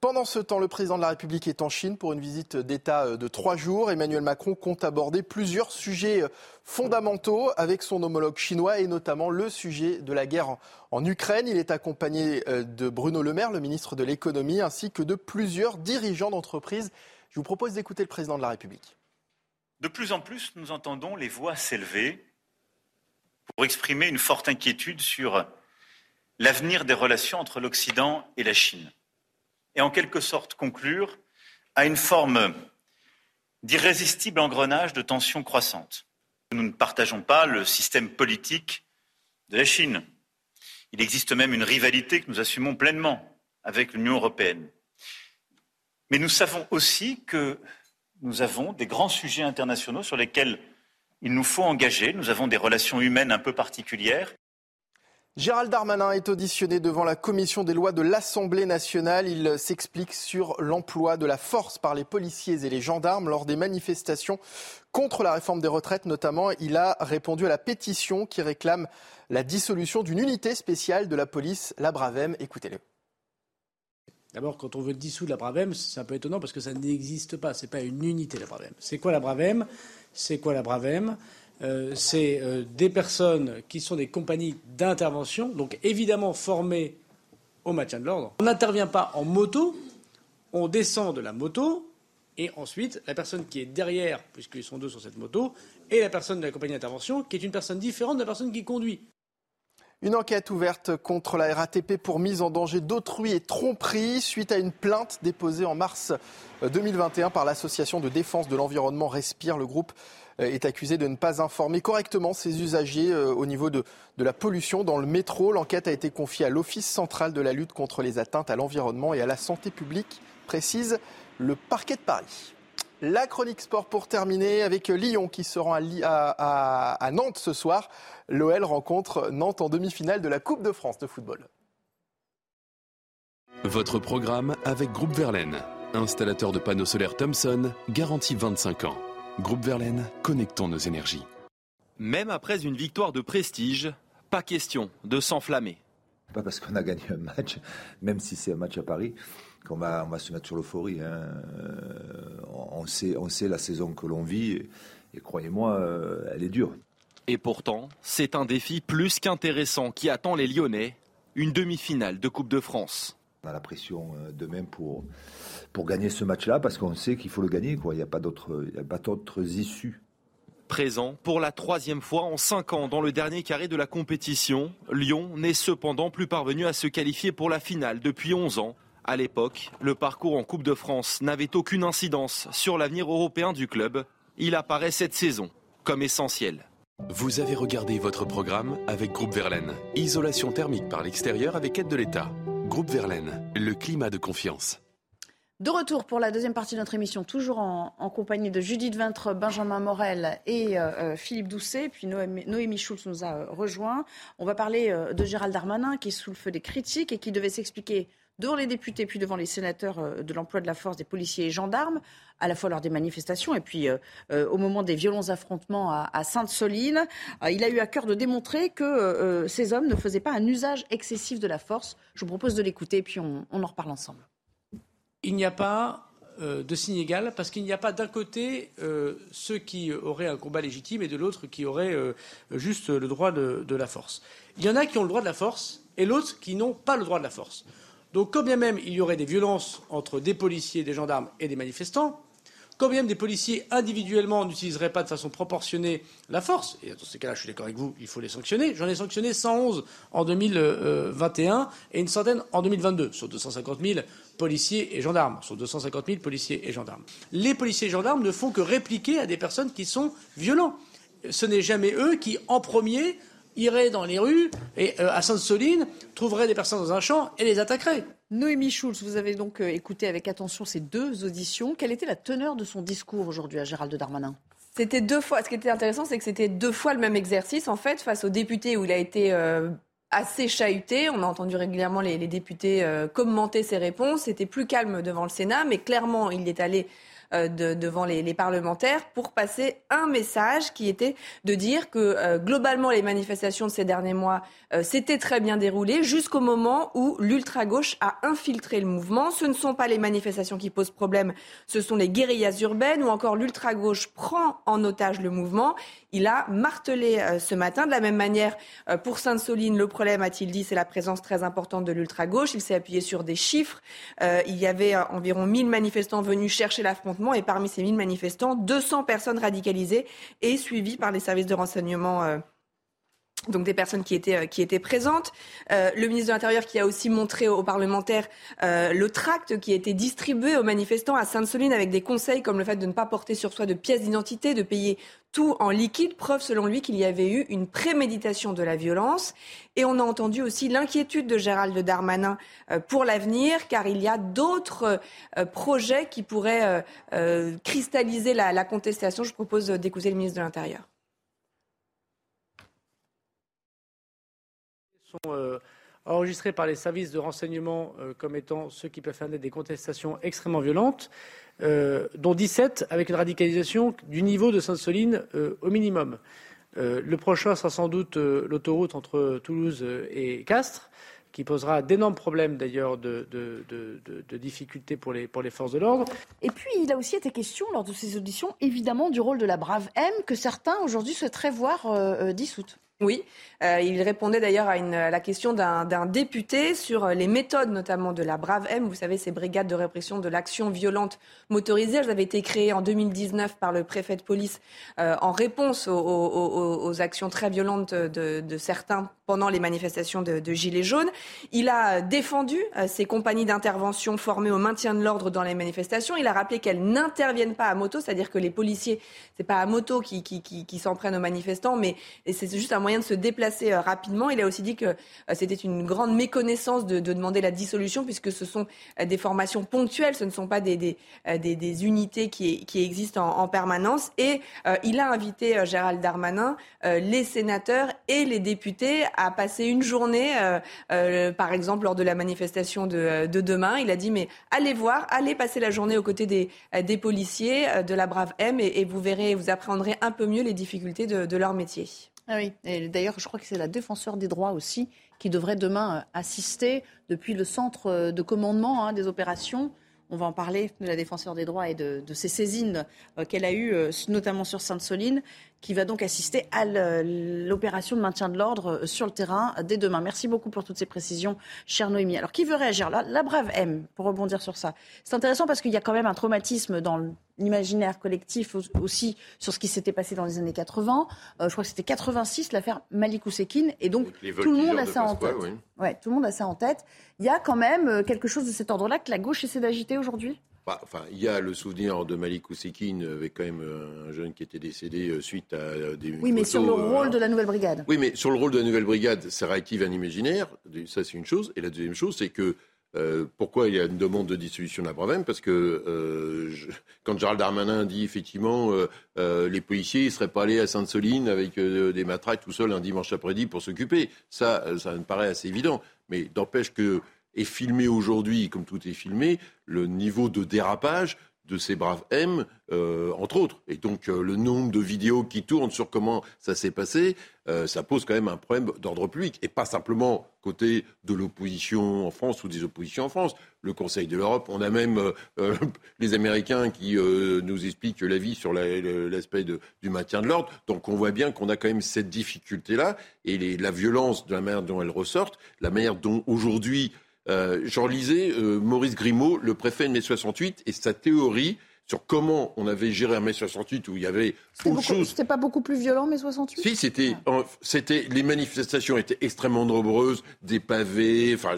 Pendant ce temps, le président de la République est en Chine pour une visite d'État de trois jours. Emmanuel Macron compte aborder plusieurs sujets fondamentaux avec son homologue chinois et notamment le sujet de la guerre en- en Ukraine. Il est accompagné euh, de Bruno Le Maire, le ministre de l'économie, ainsi que de plusieurs dirigeants d'entreprises. Je vous propose d'écouter le président de la République. De plus en plus, nous entendons les voix s'élever pour exprimer une forte inquiétude sur l'avenir des relations entre l'Occident et la Chine, et en quelque sorte conclure à une forme d'irrésistible engrenage de tensions croissantes. Nous ne partageons pas le système politique de la Chine. Il existe même une rivalité que nous assumons pleinement avec l'Union européenne. Mais nous savons aussi que nous avons des grands sujets internationaux sur lesquels il nous faut engager. Nous avons des relations humaines un peu particulières. Gérald Darmanin est auditionné devant la commission des lois de l'Assemblée nationale. Il s'explique sur l'emploi de la force par les policiers et les gendarmes lors des manifestations contre la réforme des retraites notamment. Il a répondu à la pétition qui réclame la dissolution d'une unité spéciale de la police, la Bravem. Écoutez-le. D'abord, quand on veut dissoudre la Bravem, c'est un peu étonnant parce que ça n'existe pas. C'est pas une unité, la Bravem. C'est quoi la Bravem? C'est quoi la Bravem? Euh, C'est euh, des personnes qui sont des compagnies d'intervention, donc évidemment formées au maintien de l'ordre. On n'intervient pas en moto, on descend de la moto, et ensuite, la personne qui est derrière, puisqu'ils sont deux sur cette moto, et la personne de la compagnie d'intervention, qui est une personne différente de la personne qui conduit. Une enquête ouverte contre la RATP pour mise en danger d'autrui et tromperie suite à une plainte déposée en mars 2021 par l'association de défense de l'environnement Respire. Le groupe est accusé de ne pas informer correctement ses usagers au niveau de, de la pollution dans le métro. L'enquête a été confiée à l'Office central de la lutte contre les atteintes à l'environnement et à la santé publique, précise le parquet de Paris. La chronique sport pour terminer avec Lyon qui se rend à, Nantes ce soir. L'OL rencontre Nantes en demi-finale de la Coupe de France de football. Votre programme avec Groupe Verlaine, installateur de panneaux solaires Thomson, garantie 25 ans. Groupe Verlaine, connectons nos énergies. Même après une victoire de prestige, pas question de s'enflammer. Pas parce qu'on a gagné un match, même si c'est un match à Paris, qu'on va, on va se mettre sur l'euphorie. Hein. Euh, on, sait, on sait la saison que l'on vit et, croyez-moi, euh, elle est dure. Et pourtant, c'est un défi plus qu'intéressant qui attend les Lyonnais, une demi-finale de Coupe de France. On a la pression euh, demain pour, pour gagner ce match-là parce qu'on sait qu'il faut le gagner. Quoi. Il n'y a pas d'autres issues. Présent pour la troisième fois en cinq ans dans le dernier carré de la compétition, Lyon n'est cependant plus parvenu à se qualifier pour la finale depuis 11 ans. À l'époque, le parcours en Coupe de France n'avait aucune incidence sur l'avenir européen du club. Il apparaît cette saison comme essentiel. Vous avez regardé votre programme avec Groupe Verlaine. Isolation thermique par l'extérieur avec aide de l'État. Groupe Verlaine, le climat de confiance. De retour pour la deuxième partie de notre émission, toujours en, compagnie de Judith Vintre, Benjamin Morel et euh, euh, Philippe Doucet. Puis Noémie, Schulz nous a euh, rejoint. On va parler de Gérald Darmanin qui est sous le feu des critiques et qui devait s'expliquer devant les députés puis devant les sénateurs euh, de l'emploi de la force des policiers et gendarmes, à la fois lors des manifestations et puis euh, euh, au moment des violents affrontements à, Sainte-Soline. il a eu à cœur de démontrer que ces hommes ne faisaient pas un usage excessif de la force. Je vous propose de l'écouter puis on, en reparle ensemble. Il n'y a pas de signe égal parce qu'il n'y a pas d'un côté ceux qui auraient un combat légitime et de l'autre qui auraient juste le droit de, la force. Il y en a qui ont le droit de la force et l'autre qui n'ont pas le droit de la force. Donc, quand bien même il y aurait des violences entre des policiers, des gendarmes et des manifestants, quand bien même des policiers individuellement n'utiliseraient pas de façon proportionnée la force, et dans ces cas-là, je suis d'accord avec vous, il faut les sanctionner. J'en ai sanctionné 111 en 2021 et une centaine en 2022 sur 250 000 policiers et gendarmes, sur 250 000 policiers et gendarmes. Les policiers et gendarmes ne font que répliquer à des personnes qui sont violents. Ce n'est jamais eux qui, en premier, irait dans les rues et euh, à Sainte-Soline trouverait des personnes dans un champ et les attaquerait. Noémie Schulz, vous avez donc euh, écouté avec attention ces deux auditions. Quelle était la teneur de son discours aujourd'hui à Gérald Darmanin? C'était deux fois. Ce qui était intéressant, c'est que c'était deux fois le même exercice en fait face aux députés où il a été euh, assez chahuté. On a entendu régulièrement les, députés commenter ses réponses. C'était plus calme devant le Sénat, mais clairement, il est allé euh, devant les, parlementaires pour passer un message qui était de dire que euh, globalement les manifestations de ces derniers mois euh, s'étaient très bien déroulées jusqu'au moment où l'ultra-gauche a infiltré le mouvement. Ce ne sont pas les manifestations qui posent problème, ce sont les guérillas urbaines ou encore l'ultra-gauche prend en otage le mouvement. Il a martelé ce matin. De la même manière, pour Sainte-Soline, le problème, a-t-il dit, c'est la présence très importante de l'ultra-gauche. Il s'est appuyé sur des chiffres. il y avait environ 1000 manifestants venus chercher l'affrontement et parmi ces 1000 manifestants, 200 personnes radicalisées et suivies par les services de renseignement. Euh, donc des personnes qui étaient, euh, qui étaient présentes. Euh, le ministre de l'Intérieur qui a aussi montré aux parlementaires le tract qui a été distribué aux manifestants à Sainte-Soline avec des conseils comme le fait de ne pas porter sur soi de pièces d'identité, de payer tout en liquide, preuve selon lui qu'il y avait eu une préméditation de la violence. Et on a entendu aussi l'inquiétude de Gérald Darmanin euh, pour l'avenir, car il y a d'autres euh, projets qui pourraient euh, cristalliser la, contestation. Je propose d'écouter le ministre de l'Intérieur. Sont enregistrés par les services de renseignement comme étant ceux qui peuvent faire des contestations extrêmement violentes. Euh, dont 17 avec une radicalisation du niveau de Sainte-Soline euh, au minimum. Euh, le prochain sera sans doute l'autoroute entre Toulouse et Castres, qui posera d'énormes problèmes d'ailleurs de, difficultés pour les, pour les forces de l'ordre. Et puis il a aussi été question lors de ces auditions, évidemment, du rôle de la Brave M, que certains aujourd'hui souhaiteraient voir dissoute. Oui, euh, il répondait d'ailleurs à, la question d'un député sur les méthodes notamment de la Brave M. Vous savez, ces brigades de répression de l'action violente motorisée, elles avaient été créées en 2019 par le préfet de police euh, en réponse aux, actions très violentes de, certains pendant les manifestations de, Gilets jaunes. Il a défendu ces compagnies d'intervention formées au maintien de l'ordre dans les manifestations. Il a rappelé qu'elles n'interviennent pas à moto, c'est-à-dire que les policiers, c'est pas à moto qui, s'en prennent aux manifestants, mais c'est juste un moyen de se déplacer rapidement. Il a aussi dit que c'était une grande méconnaissance de, de, demander la dissolution, puisque ce sont des formations ponctuelles, ce ne sont pas des, unités qui, qui existent en, en permanence. Et il a invité Gérald Darmanin, les sénateurs et les députés à passer une journée, euh, euh, par exemple lors de la manifestation de, de, demain. Il a dit mais allez voir, allez passer la journée aux côtés des, policiers, de la brave M, et, vous verrez, vous appréhenderez un peu mieux les difficultés de, leur métier. Ah oui, d'ailleurs je crois que c'est la défenseur des droits aussi qui devrait demain assister depuis le centre de commandement hein, des opérations on va en parler de la défenseur des droits et de, de ces saisines euh, qu'elle a eues, euh, notamment sur Sainte-Soline, qui va donc assister à l'opération de maintien de l'ordre euh, sur le terrain dès demain. Merci beaucoup pour toutes ces précisions, chère Noémie. Alors, qui veut réagir? La, la brave M, pour rebondir sur ça. C'est intéressant parce qu'il y a quand même un traumatisme dans l'imaginaire collectif aussi sur ce qui s'était passé dans les années 80. Euh, je crois que c'était 86, l'affaire Malik Oussekine. Et donc, tout le monde a ça en tête. Oui. Ouais, tout le monde a ça en tête. Il y a quand même quelque chose de cet ordre-là que la gauche essaie d'agiter aujourd'hui? Enfin, il y a le souvenir de Malik Ousekine avec quand même un jeune qui était décédé suite à des. Oui, mais sur le rôle euh, de la nouvelle brigade. Oui, mais sur le rôle de la nouvelle brigade, ça réactive un imaginaire. Ça, c'est une chose. Et la deuxième chose, c'est que euh, pourquoi il y a une demande de dissolution de la Bravem Parce que euh, je, quand Gérald Darmanin dit effectivement euh, euh, les policiers ne seraient pas allés à Sainte-Soline avec des matraques tout seuls un dimanche après-midi pour s'occuper, ça, ça me paraît assez évident. Mais d'empêche que est filmé aujourd'hui, comme tout est filmé, le niveau de dérapage de ces braves M, euh, entre autres. Et donc euh, le nombre de vidéos qui tournent sur comment ça s'est passé, euh, ça pose quand même un problème d'ordre public. Et pas simplement côté de l'opposition en France ou des oppositions en France. Le Conseil de l'Europe, on a même les Américains qui nous expliquent l'avis sur l'aspect la, du maintien de l'ordre. Donc on voit bien qu'on a quand même cette difficulté-là. Et la violence de la manière dont elle ressortent, la manière dont aujourd'hui euh, J'en lisais euh, Maurice Grimaud, le préfet de mai 68, et sa théorie sur comment on avait géré un mai 68 où il y avait autre chose. C'était pas beaucoup plus violent mai 68 Si, c'était, c'était, les manifestations étaient extrêmement nombreuses, des pavés, enfin,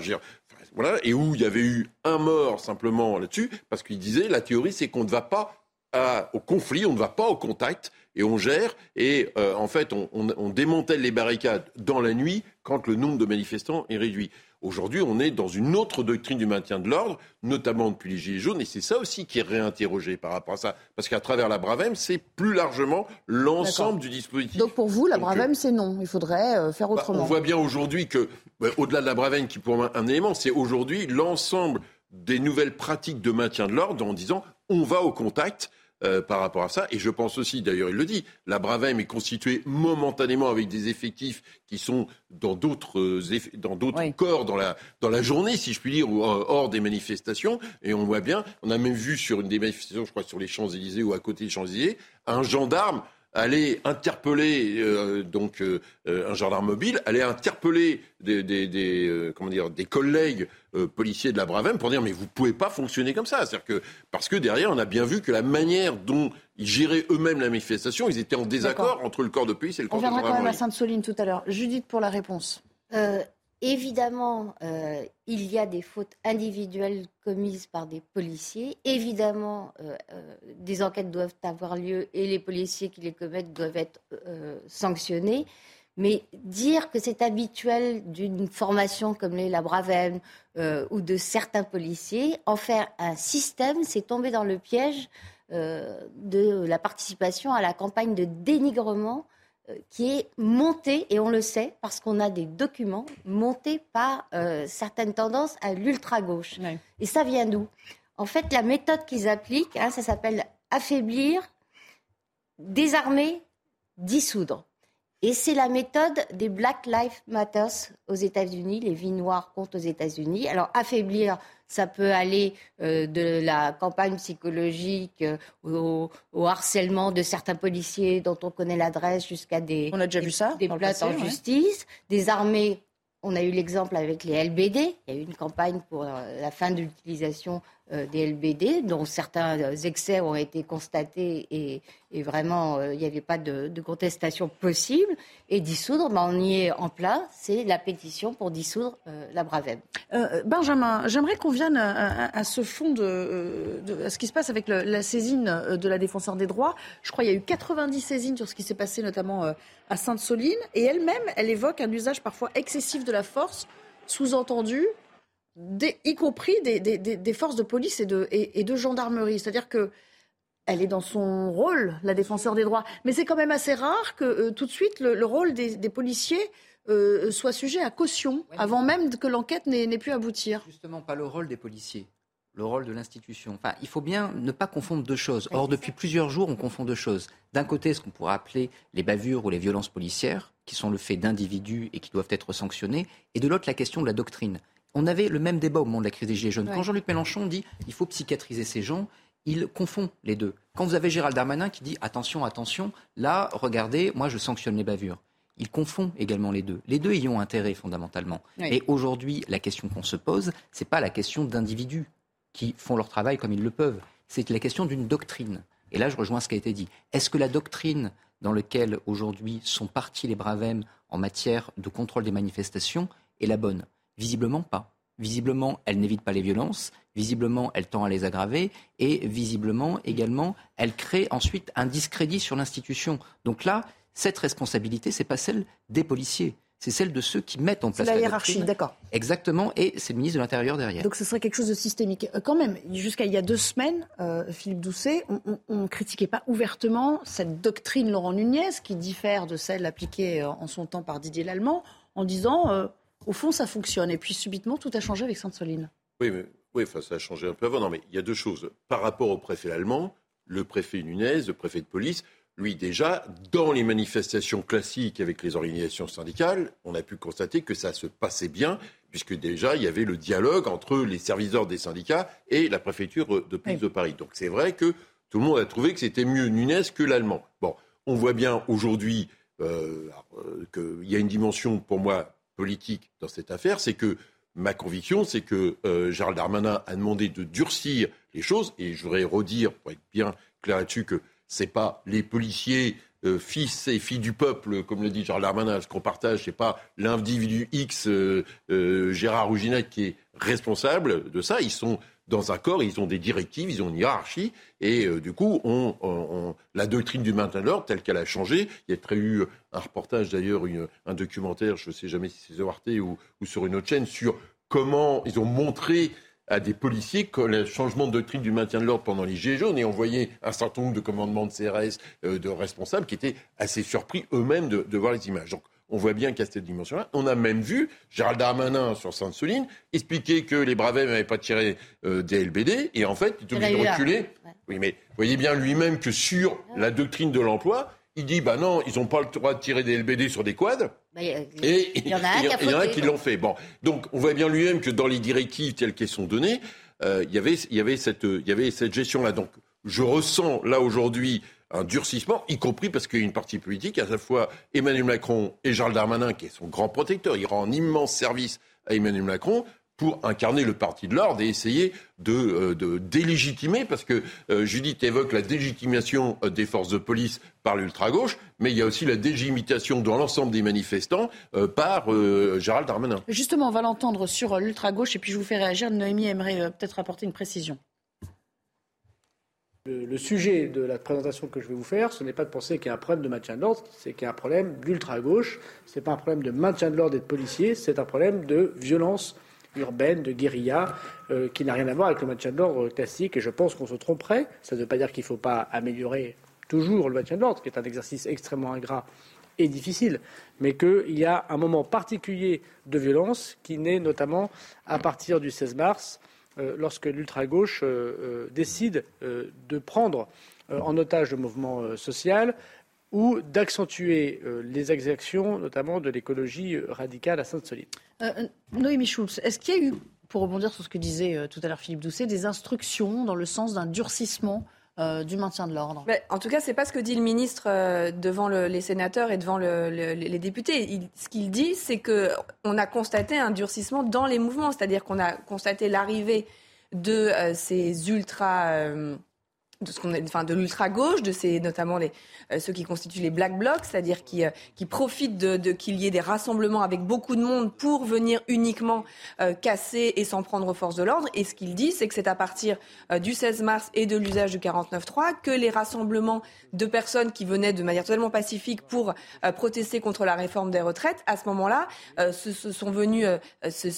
voilà, et où il y avait eu un mort simplement là-dessus, parce qu'il disait la théorie c'est qu'on ne va pas à, au conflit, on ne va pas au contact et on gère. Et euh, en fait, on, on, on démantèle les barricades dans la nuit quand le nombre de manifestants est réduit. Aujourd'hui, on est dans une autre doctrine du maintien de l'ordre, notamment depuis les Gilets jaunes, et c'est ça aussi qui est réinterrogé par rapport à ça. Parce qu'à travers la Bravem, c'est plus largement l'ensemble du dispositif. Donc pour vous, la Bravem, c'est non. Il faudrait euh, faire autrement. Bah, on voit bien aujourd'hui que, bah, au-delà de la Bravem, qui pour moi un élément, c'est aujourd'hui l'ensemble des nouvelles pratiques de maintien de l'ordre en disant on va au contact euh, par rapport à ça. Et je pense aussi, d'ailleurs, il le dit, la Bravem est constituée momentanément avec des effectifs qui sont dans d'autres euh, dans d'autres oui. corps dans la dans la journée, si je puis dire, ou euh, hors des manifestations. Et on voit bien, on a même vu sur une des manifestations, je crois, sur les Champs Élysées ou à côté des Champs Élysées, un gendarme aller interpeller euh, donc euh, un gendarme mobile, aller interpeller des, des, des euh, comment dire des collègues policiers de la Bravem pour dire mais vous pouvez pas fonctionner comme ça, c'est-à-dire que parce que derrière on a bien vu que la manière dont ils géraient eux-mêmes la manifestation, ils étaient en désaccord entre le corps de police et le corps on de gendarmerie. On viendra quand même à Sainte-Soline tout à l'heure. Judith pour la réponse. Évidemment, euh, il y a des fautes individuelles commises par des policiers. Évidemment, euh, euh, des enquêtes doivent avoir lieu et les policiers qui les commettent doivent être sanctionnés. Mais dire que c'est habituel d'une formation comme la Bravem ou de certains policiers, en faire un système, c'est tomber dans le piège de la participation à la campagne de dénigrement qui est monté, et on le sait parce qu'on a des documents montés par euh, certaines tendances à l'ultra-gauche. Et ça vient d'où? En fait, la méthode qu'ils appliquent, hein, ça s'appelle affaiblir, désarmer, dissoudre. Et c'est la méthode des Black Lives Matter aux États-Unis, les vies noires comptent aux États-Unis. Alors affaiblir, ça peut aller euh, de la campagne psychologique euh, au, au, harcèlement de certains policiers dont on connaît l'adresse jusqu'à des, on a déjà des, vu ça des plaintes en justice, des armées. On a eu l'exemple avec les LBD. Il y a eu une campagne pour euh, la fin de l'utilisation des LBD, dont certains excès ont été constatés et, vraiment il n'y avait pas de, contestation possible. Et dissoudre, ben, on y est en plat, c'est la pétition pour dissoudre la Bravem. Benjamin, j'aimerais qu'on vienne à, ce fond de, à ce qui se passe avec la saisine de la défenseur des droits. Je crois qu'il y a eu 90 saisines sur ce qui s'est passé notamment à Sainte-Soline. Et elle-même, elle évoque un usage parfois excessif de la force, sous-entendu, y compris des, forces de police et de, et, de gendarmerie. C'est-à-dire que elle est dans son rôle, la défenseur des droits. Mais c'est quand même assez rare que euh, tout de suite le, rôle des, policiers euh, soit sujet à caution, avant même que l'enquête n'ait pu aboutir. Justement, pas le rôle des policiers le rôle de l'institution. Enfin, il faut bien ne pas confondre deux choses. Or, depuis plusieurs jours, on confond deux choses. D'un côté, ce qu'on pourrait appeler les bavures ou les violences policières, qui sont le fait d'individus et qui doivent être sanctionnés, et de l'autre, la question de la doctrine. On avait le même débat au moment de la crise des Gilets jaunes. Quand Jean-Luc Mélenchon dit il faut psychiatriser ces gens, il confond les deux. Quand vous avez Gérald Darmanin qui dit attention, attention, là, regardez, moi je sanctionne les bavures. Il confond également les deux. Les deux y ont intérêt fondamentalement. Et aujourd'hui, la question qu'on se pose, ce n'est pas la question d'individus qui font leur travail comme ils le peuvent. C'est la question d'une doctrine. Et là, je rejoins ce qui a été dit. Est-ce que la doctrine dans laquelle aujourd'hui sont partis les Bravem en matière de contrôle des manifestations est la bonne? Visiblement pas. Visiblement, elle n'évite pas les violences, visiblement, elle tend à les aggraver, et visiblement, également, elle crée ensuite un discrédit sur l'institution. Donc là, cette responsabilité, ce n'est pas celle des policiers, c'est celle de ceux qui mettent en place la, la hiérarchie, d'accord. Exactement, et c'est le ministre de l'Intérieur derrière. Donc ce serait quelque chose de systémique. Euh, quand même, jusqu'à il y a deux semaines, euh, Philippe Doucet, on ne critiquait pas ouvertement cette doctrine Laurent Nunez, qui diffère de celle appliquée euh, en son temps par Didier Lallemand, en disant, au fond, ça fonctionne. Et puis subitement, tout a changé avec Sainte-Soline. Oui, mais oui, enfin, ça a changé un peu avant. Non, mais il y a deux choses. Par rapport au préfet allemand, le préfet Nunez, le préfet de police, lui déjà, dans les manifestations classiques avec les organisations syndicales, on a pu constater que ça se passait bien, puisque déjà, il y avait le dialogue entre les serviteurs des syndicats et la préfecture de police de Paris. Donc c'est vrai que tout le monde a trouvé que c'était mieux Nunez que l'allemand. Bon, on voit bien aujourd'hui euh, euh, qu'il y a une dimension, pour moi, politique dans cette affaire, c'est que ma conviction, c'est que euh, Gérald Darmanin a demandé de durcir les choses, et je voudrais redire, pour être bien clair là-dessus, que c'est pas les policiers euh, fils et filles du peuple, comme le dit Gérald Darmanin, ce qu'on partage, c'est pas l'individu X, euh, Gérard Rouginet, qui est responsable de ça. Ils sont dans un corps, ils ont des directives, ils ont une hiérarchie, et du coup, la doctrine du maintien de l'ordre, telle qu'elle a changé, il y a eu un reportage d'ailleurs, un documentaire, je ne sais jamais si c'est ORT ou, ou sur une autre chaîne, sur comment ils ont montré à des policiers que le changement de doctrine du maintien de l'ordre pendant les Gilets jaunes et on voyait un certain nombre de commandements de CRS, euh, de responsables qui étaient assez surpris eux-mêmes de, voir les images. On voit bien qu'il y a cette dimension-là. On a même vu Gérald Darmanin sur Sainte-Soline expliquer que les Bravets n'avaient pas tiré euh, des LBD et en fait, il est obligé de reculer. Oui, mais voyez bien lui-même que sur la doctrine de l'emploi, il dit bah non, ils n'ont pas le droit de tirer des LBD sur des quads. Bah, et il y en a, qui l'ont fait. Bon, donc on voit bien lui-même que dans les directives telles qu'elles sont données, euh, il, y avait, il, y avait cette, il y avait cette gestion-là. Donc je ressens là aujourd'hui un durcissement, y compris parce qu'il y a une partie politique, à la fois Emmanuel Macron et Charles Darmanin, qui est son grand protecteur. Il rend un immense service à Emmanuel Macron pour incarner le parti de l'ordre et essayer de, euh, délégitimer, parce que euh, Judith évoque la délégitimation euh, des forces de police par l'ultra-gauche, mais il y a aussi la délégitimation dans l'ensemble des manifestants par Gérald Darmanin. Justement, on va l'entendre sur l'ultra-gauche, et puis je vous fais réagir. Noémie aimerait peut-être apporter une précision. Le, sujet de la présentation que je vais vous faire, ce n'est pas de penser qu'il y a un problème de maintien de l'ordre, c'est qu'il y a un problème d'ultra-gauche. Ce n'est pas un problème de maintien de l'ordre et de policiers, c'est un problème de violence urbaine, de guérilla, euh, qui n'a rien à voir avec le maintien de l'ordre classique. Et je pense qu'on se tromperait. Ça ne veut pas dire qu'il ne faut pas améliorer toujours le maintien de l'ordre, qui est un exercice extrêmement ingrat et difficile, mais qu'il y a un moment particulier de violence qui naît notamment à partir du 16 mars, lorsque l'ultra-gauche euh, décide de prendre en otage le mouvement social ou d'accentuer les exactions, notamment de l'écologie radicale à Sainte-Soline. Euh, Noémie Schulz, est-ce qu'il y a eu, pour rebondir sur ce que disait euh, tout à l'heure Philippe Doucet, des instructions dans le sens d'un durcissement euh, du maintien de l'ordre En tout cas, ce n'est pas ce que dit le ministre devant les sénateurs et devant les députés. ce qu'il dit, c'est qu'on a constaté un durcissement dans les mouvements, c'est-à-dire qu'on a constaté l'arrivée de ces ultra de ce qu'on enfin de l'ultra gauche, de ces notamment euh, ceux qui constituent les black blocs, c'est-à-dire qui, euh, qui profitent de, de qu'il y ait des rassemblements avec beaucoup de monde pour venir uniquement euh, casser et s'en prendre aux forces de l'ordre. Et ce qu'il dit, c'est que c'est à partir du 16 mars et de l'usage du 49.3 que les rassemblements de personnes qui venaient de manière totalement pacifique pour protester contre la réforme des retraites, à ce moment-là, se, se, sont venus se,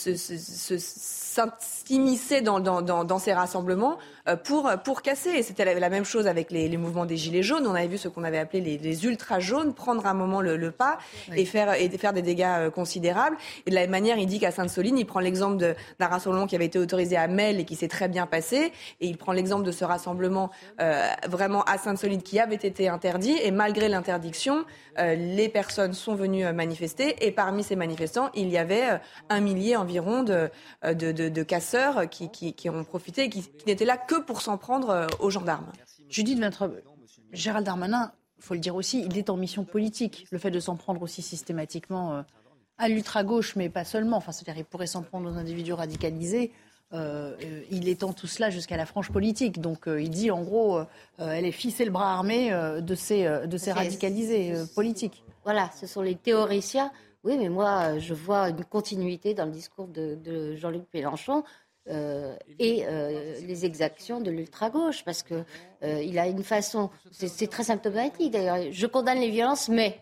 s'immiscer dans, dans, dans, dans, ces rassemblements pour, pour casser. Et c'était la, même chose avec les, les mouvements des Gilets jaunes. On avait vu ce qu'on avait appeler les, les ultra jaunes, prendre un moment le, pas et, faire, et faire des dégâts euh, considérables. Et de la même manière, il dit qu'à Sainte-Soline, il prend l'exemple d'un rassemblement qui avait été autorisé à Mel et qui s'est très bien passé. Et il prend l'exemple de ce rassemblement euh, vraiment à Sainte-Soline qui avait été interdit. Et malgré l'interdiction, euh, les personnes sont venues manifester. Et parmi ces manifestants, il y avait un millier environ de, de, de, de casseurs qui, qui, qui, ont profité et qui, qui n'étaient là que pour s'en prendre aux gendarmes. Judith Vintre, Gérald Darmanin faut le dire aussi, il est en mission politique. Le fait de s'en prendre aussi systématiquement euh, à l'ultra-gauche, mais pas seulement. Enfin, c'est-à-dire, il pourrait s'en prendre aux individus radicalisés. Euh, euh, il étend tout cela jusqu'à la frange politique. Donc, il dit, en gros, elle est fils le bras armé de ces, de ces radicalisés politiques. Voilà, ce sont les théoriciens. Oui, mais moi, je vois une continuité dans le discours de, de Jean-Luc Mélenchon. Euh, et euh, les exactions de l'ultra-gauche, parce que euh, il a une façon, c'est très symptomatique d'ailleurs, je condamne les violences, mais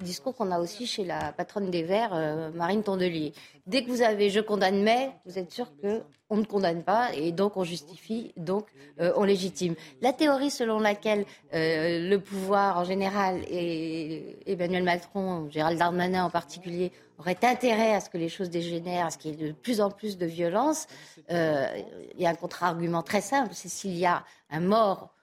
discours qu'on a aussi chez la patronne des Verts, euh, Marine Tondelier. Dès que vous avez je condamne mais, vous êtes sûr qu'on ne condamne pas et donc on justifie, donc on légitime. La théorie selon laquelle le pouvoir en général et Emmanuel Macron, Gérald Darmanin en particulier, auraient intérêt à ce que les choses dégénèrent, à ce qu'il y ait de plus en plus de violence, il y a un contre-argument très simple, c'est s'il y a un mort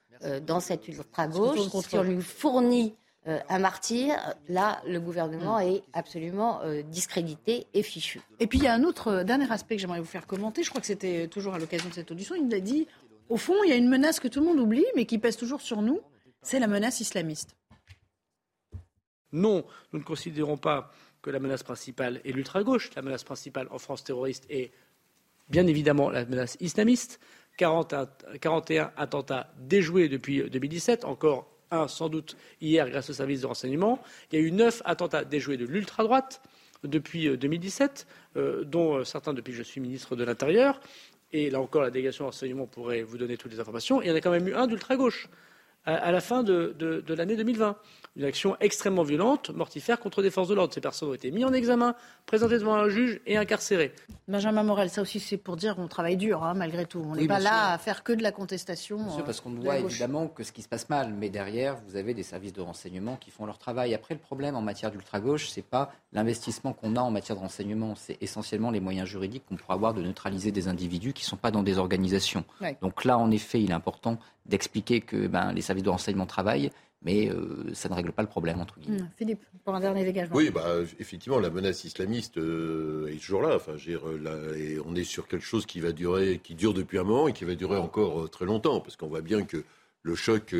dans cette ultra-gauche, si on lui fournit euh, un martyr, là, le gouvernement est absolument euh, discrédité et fichu. Et puis, il y a un autre euh, dernier aspect que j'aimerais vous faire commenter. Je crois que c'était toujours à l'occasion de cette audition. Il nous a dit, au fond, il y a une menace que tout le monde oublie, mais qui pèse toujours sur nous. C'est la menace islamiste. Non, nous ne considérons pas la menace principale est l'ultra-gauche. La menace principale en France terroriste est bien évidemment la menace islamiste. 41 attentats déjoués depuis 2017, encore un sans doute hier grâce aux services de renseignement. Il y a eu neuf attentats déjoués de l'ultra-droite depuis 2017, euh, euh, dont euh, certains depuis que je suis ministre de l'Intérieur. Et là encore, la délégation de renseignement pourrait vous donner toutes les informations. il y en a quand même eu un d'ultra-gauche à, la fin de, de l'année 2020 une action extrêmement violente, mortifère contre des forces de l'ordre. Ces personnes ont été mises en examen, présentées devant un juge et incarcérées. Benjamin Morel, ça aussi c'est pour dire qu'on travaille dur, hein, malgré tout. On n'est pas là à faire que de la contestation. Bien sûr, parce qu'on voit évidemment que ce qui se passe mal, mais derrière, vous avez des services de renseignement qui font leur travail. Après, le problème en matière d'ultra-gauche, c'est pas l'investissement qu'on a en matière de renseignement, c'est essentiellement les moyens juridiques qu'on pourra avoir de neutraliser des individus qui ne sont pas dans des organisations. Donc là, en effet, il est important d'expliquer que ben, les services de renseignement travaillent, mais euh, ça ne règle pas le problème, entre guillemets. Mmh, Philippe, pour un dernier dégagement. Oui, bah, effectivement, la menace islamiste euh, est toujours là. Enfin, là et on est sur quelque chose qui va durer, qui dure depuis un moment et qui va durer encore euh, très longtemps, parce qu'on voit bien que le choc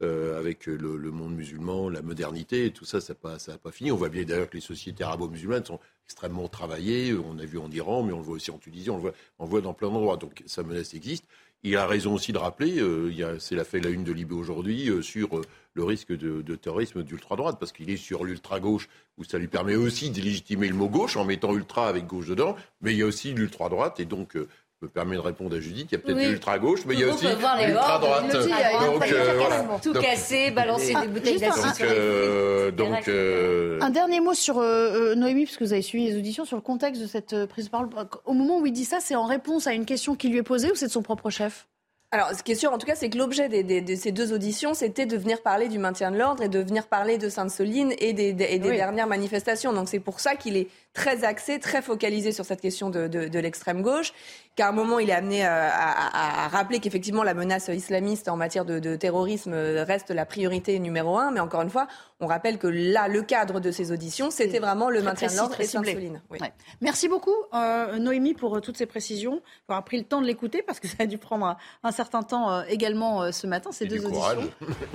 avec le, monde musulman, la modernité, tout ça, ça n'a pas, pas, fini. On voit bien d'ailleurs que les sociétés arabo-musulmanes sont extrêmement travaillées. On a vu en Iran, mais on le voit aussi en Tunisie, on le voit, on le voit dans plein d'endroits. Donc, sa menace existe. Il a raison aussi de rappeler, euh, c'est la fait la une de Libé aujourd'hui, euh, sur euh, le risque de, de terrorisme d'ultra-droite, parce qu'il est sur l'ultra-gauche, où ça lui permet aussi de légitimer le mot gauche en mettant ultra avec gauche dedans, mais il y a aussi l'ultra-droite, et donc me permet de répondre à Judith. Il y a peut-être l'ultra gauche, mais il y a aussi l'ultra droite. Donc, euh, tout casser, balancer des bouteilles d'acide donc, euh, un dernier mot sur euh, Noémie, parce que vous avez suivi les auditions sur le contexte de cette prise de parole. Au moment où il dit ça, c'est en réponse à une question qui lui est posée ou c'est de son propre chef? Alors, ce qui est sûr, en tout cas, c'est que l'objet de ces deux auditions, c'était de venir parler du maintien de l'ordre et de venir parler de Sainte-Soline et des, dernières manifestations. Donc, c'est pour ça qu'il est très axé, très focalisé sur cette question de, de l'extrême gauche qu'à un moment, il est amené euh, à, à, rappeler qu'effectivement, la menace islamiste en matière de, de, terrorisme reste la priorité numéro un. Mais encore une fois, on rappelle que là, le cadre de ces auditions, c'était vraiment le maintien de l'ordre et Sainte-Soline. Oui. Merci beaucoup, euh, Noémie, pour euh, toutes ces précisions, pour avoir pris le temps de l'écouter, parce que ça a dû prendre un, certain temps euh, également ce matin, ces deux auditions.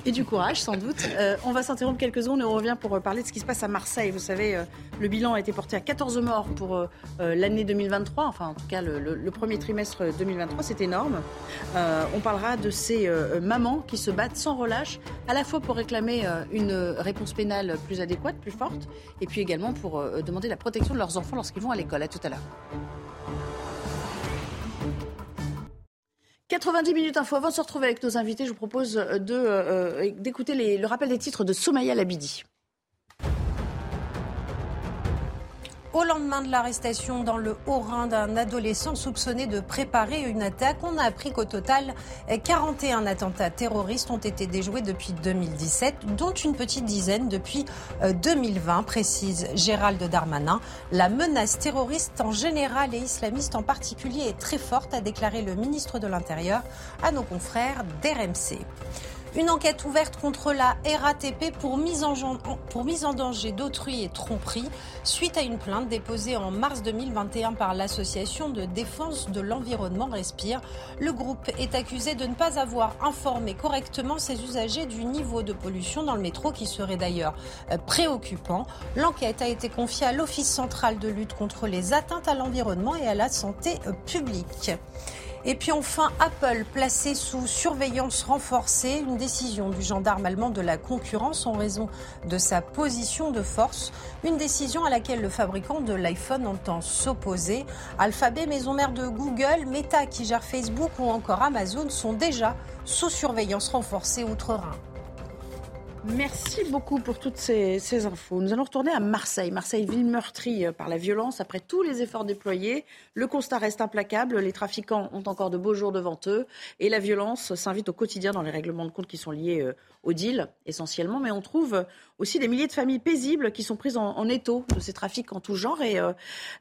Et du courage, sans doute. on va s'interrompre quelques secondes et on revient pour parler de ce qui se passe à Marseille. Vous savez, le bilan a été porté à 14 morts pour l'année 2023, enfin en tout cas le, premier trimestre 2023, c'est énorme. on parlera de ces mamans qui se battent sans relâche, à la fois pour réclamer une réponse pénale plus adéquate, plus forte, et puis également pour demander la protection de leurs enfants lorsqu'ils vont à l'école. À tout à l'heure. 90 minutes info. Avant de se retrouver avec nos invités, je vous propose euh, d'écouter le rappel des titres de Somaya Labidi. Au lendemain de l'arrestation dans le Haut-Rhin d'un adolescent soupçonné de préparer une attaque, on a appris qu'au total, 41 attentats terroristes ont été déjoués depuis 2017, dont une petite dizaine depuis 2020, euh, précise Gérald Darmanin. La menace terroriste en général et islamiste en particulier est très forte, a déclaré le ministre de l'Intérieur à nos confrères d'RMC. Une enquête ouverte contre la RATP pour mise en, pour mise en danger d'autrui et tromperie suite à une plainte déposée en mars 2021 par l'association de défense de l'environnement Respire. Le groupe est accusé de ne pas avoir informé correctement ses usagers du niveau de pollution dans le métro qui serait d'ailleurs euh, préoccupant. L'enquête a été confiée à l'Office central de lutte contre les atteintes à l'environnement et à la santé euh, publique. Et puis enfin, Apple placé sous surveillance renforcée, une décision du gendarme allemand de la concurrence en raison de sa position de force, une décision à laquelle le fabricant de l'iPhone entend s'opposer. Alphabet, maison mère de Google, Meta qui gère Facebook ou encore Amazon sont déjà sous surveillance renforcée outre-Rhin. Merci beaucoup pour toutes ces, infos. Nous allons retourner à Marseille. Marseille, ville meurtrie euh, par la violence. Après tous les efforts déployés, le constat reste implacable. Les trafiquants ont encore de beaux jours devant eux. Et la violence s'invite au quotidien dans les règlements de compte qui sont liés euh, au deal, essentiellement. Mais on trouve aussi des milliers de familles paisibles qui sont prises en, étau de ces trafics en tout genre. Et euh,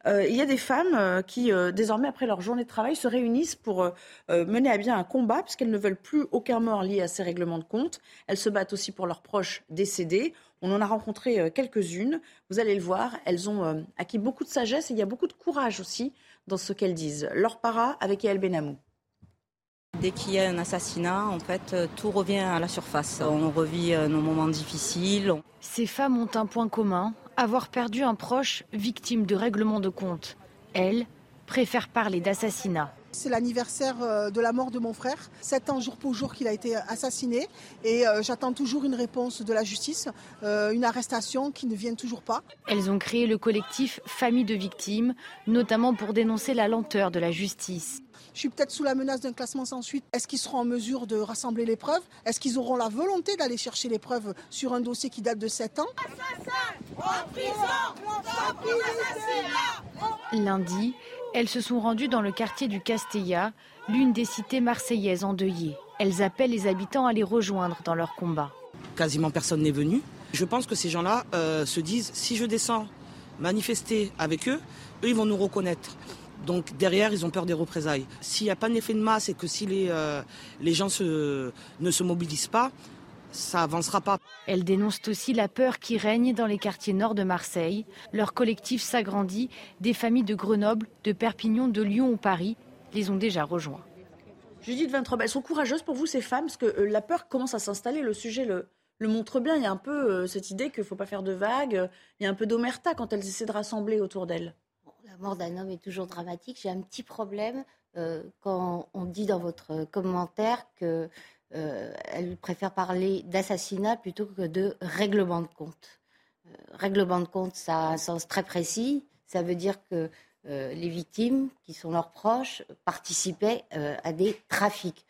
il y a des femmes qui, désormais, après leur journée de travail, se réunissent pour mener à bien un combat, puisqu'elles ne veulent plus aucun mort lié à ces règlements de compte. Elles se battent aussi pour leurs proches décédés. On en a rencontré euh, quelques-unes. Vous allez le voir, elles ont euh, acquis beaucoup de sagesse et il y a beaucoup de courage aussi dans ce qu'elles disent. Leur para avec Yael Benamou. Dès qu'il y a un assassinat, en fait, euh, tout revient à la surface. On revit nos moments difficiles. Ces femmes ont un point commun, avoir perdu un proche victime de règlement de compte. Elles préfèrent parler d'assassinat. C'est l'anniversaire euh, de la mort de mon frère, sept ans jour pour jour qu'il a été assassiné. Et euh, j'attends toujours une réponse de la justice, euh, une arrestation qui ne vient toujours pas. Elles ont créé le collectif Famille de victimes, notamment pour dénoncer la lenteur de la justice. Je suis peut-être sous la menace d'un classement sans suite. Est-ce qu'ils seront en mesure de rassembler les preuves? Est-ce qu'ils auront la volonté d'aller chercher les preuves sur un dossier qui date de 7 ans? Lundi, elles se sont rendues dans le quartier du Castella, l'une des cités marseillaises endeuillées. Elles appellent les habitants à les rejoindre dans leur combat. Quasiment personne n'est venu. Je pense que ces gens-là euh, se disent si je descends manifester avec eux, eux ils vont nous reconnaître. Donc derrière, ils ont peur des représailles. S'il n'y a pas d'effet de masse et que si les, euh, les gens ne se mobilisent pas, ça avancera pas. Elles dénoncent aussi la peur qui règne dans les quartiers nord de Marseille. Leur collectif s'agrandit. Des familles de Grenoble, de Perpignan, de Lyon ou Paris les ont déjà rejoints. Judith Vintrobe, elles sont courageuses pour vous ces femmes parce que euh, la peur commence à s'installer. Le sujet le, le montre bien. Il y a un peu euh, cette idée qu'il ne faut pas faire de vagues. Il y a un peu d'omerta quand elles essaient de rassembler autour d'elles. La mort d'un homme est toujours dramatique. J'ai un petit problème euh, quand on dit dans votre commentaire que euh, préfère parler d'assassinat plutôt que de règlement de compte. Euh, règlement de compte, ça a un sens très précis. Ça veut dire que les victimes, qui sont leurs proches, participaient à des trafics.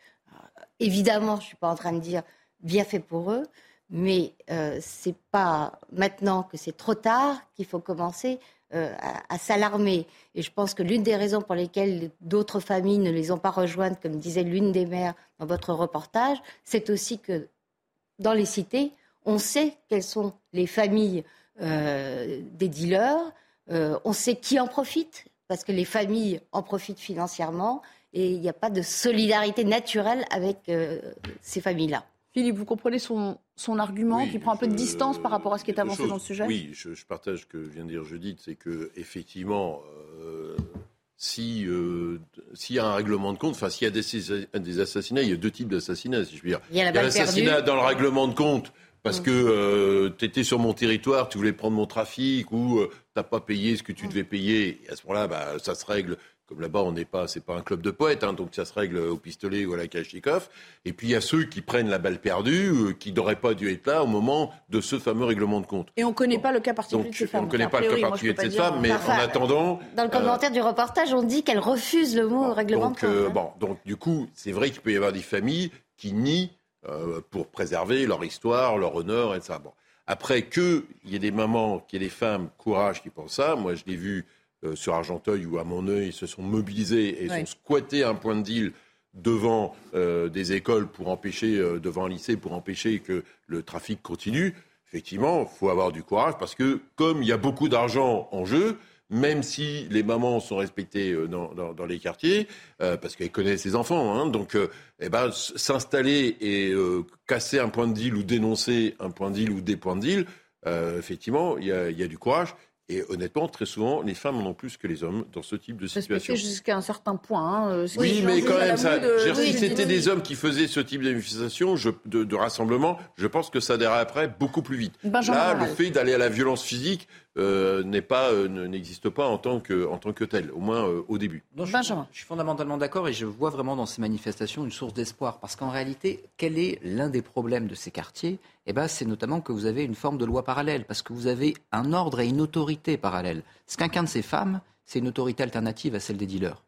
évidemment, je ne suis pas en train de dire bien fait pour eux, mais ce n'est pas maintenant que c'est trop tard qu'il faut commencer euh, à, s'alarmer. Et je pense que l'une des raisons pour lesquelles d'autres familles ne les ont pas rejointes, comme disait l'une des mères dans votre reportage, c'est aussi que dans les cités, on sait quelles sont les familles euh, des dealers, euh, on sait qui en profite, parce que les familles en profitent financièrement, et il n'y a pas de solidarité naturelle avec ces familles-là. Philippe, vous comprenez son, son argument, qui prend un peu de distance par rapport à ce qui est avancé dans le sujet? Oui, je, partage ce que vient de dire Judith, c'est que effectivement, euh, si euh, s'il y a un règlement de compte, enfin s'il y a des, des, assassinats, il y a deux types d'assassinats, si je veux dire. Il y a l'assassinat dans le règlement de compte parce que euh, tu étais sur mon territoire, tu voulais prendre mon trafic ou euh, t'as pas payé ce que tu devais payer. Et à ce moment-là, bah, ça se règle. Comme là-bas, on n'est pas, c'est pas un club de poètes, hein, donc ça se règle au pistolet ou à la Kalachnikov. Et puis il y a ceux qui prennent la balle perdue, euh, qui n'auraient pas dû être là au moment de ce fameux règlement de compte. Et on ne connaît pas le cas particulier Donc de ces femmes. on ne connaît pas le cas particulier de cette femme, mais Enfin, en attendant, Dans le euh, commentaire du reportage, on dit qu'elle refuse le mot règlement de compte. euh, hein. bon, donc du coup, c'est vrai qu'il peut y avoir des familles qui nient euh, pour préserver leur histoire, leur honneur, et ça. Bon. Après, qu'il y ait des mamans, qu'il y ait des femmes, courage, qui pensent ça. Moi, je l'ai vu euh, sur Argenteuil où, à mon œil, ils se sont mobilisés et ils Ouais. ont squatté un point de deal devant euh, des écoles pour empêcher, euh, devant un lycée pour empêcher que le trafic continue. Effectivement, il faut avoir du courage parce que comme il y a beaucoup d'argent en jeu, même si les mamans sont respectées dans, dans- dans les quartiers, euh, parce qu'elles connaissent les enfants, hein, donc euh, eh ben, s'installer et euh, casser un point de deal ou dénoncer un point de deal ou des points de deal, effectivement, il y a, il y a du courage. Et honnêtement, très souvent, les femmes en ont plus que les hommes dans ce type de situation. Jusqu'à un certain point. hein, euh, ce Oui, mais quand même, ça, de- Oui, si c'était des hommes qui faisaient ce type de manifestation, je- de, de rassemblement, je pense que ça déraperait beaucoup plus vite. Benjamin Là, le fait d'aller à la violence physique euh, n'est pas, euh, ne- n'existe pas en tant que, en tant que tel, au moins euh, au début. Non, je, suis, je suis fondamentalement d'accord et je vois vraiment dans ces manifestations une source d'espoir. Parce qu'en réalité, quel est l'un des problèmes de ces quartiers? Eh ben, C'est notamment que vous avez une forme de loi parallèle, parce que vous avez un ordre et une autorité parallèle. Ce qu'incarne ces femmes, c'est une autorité alternative à celle des dealers.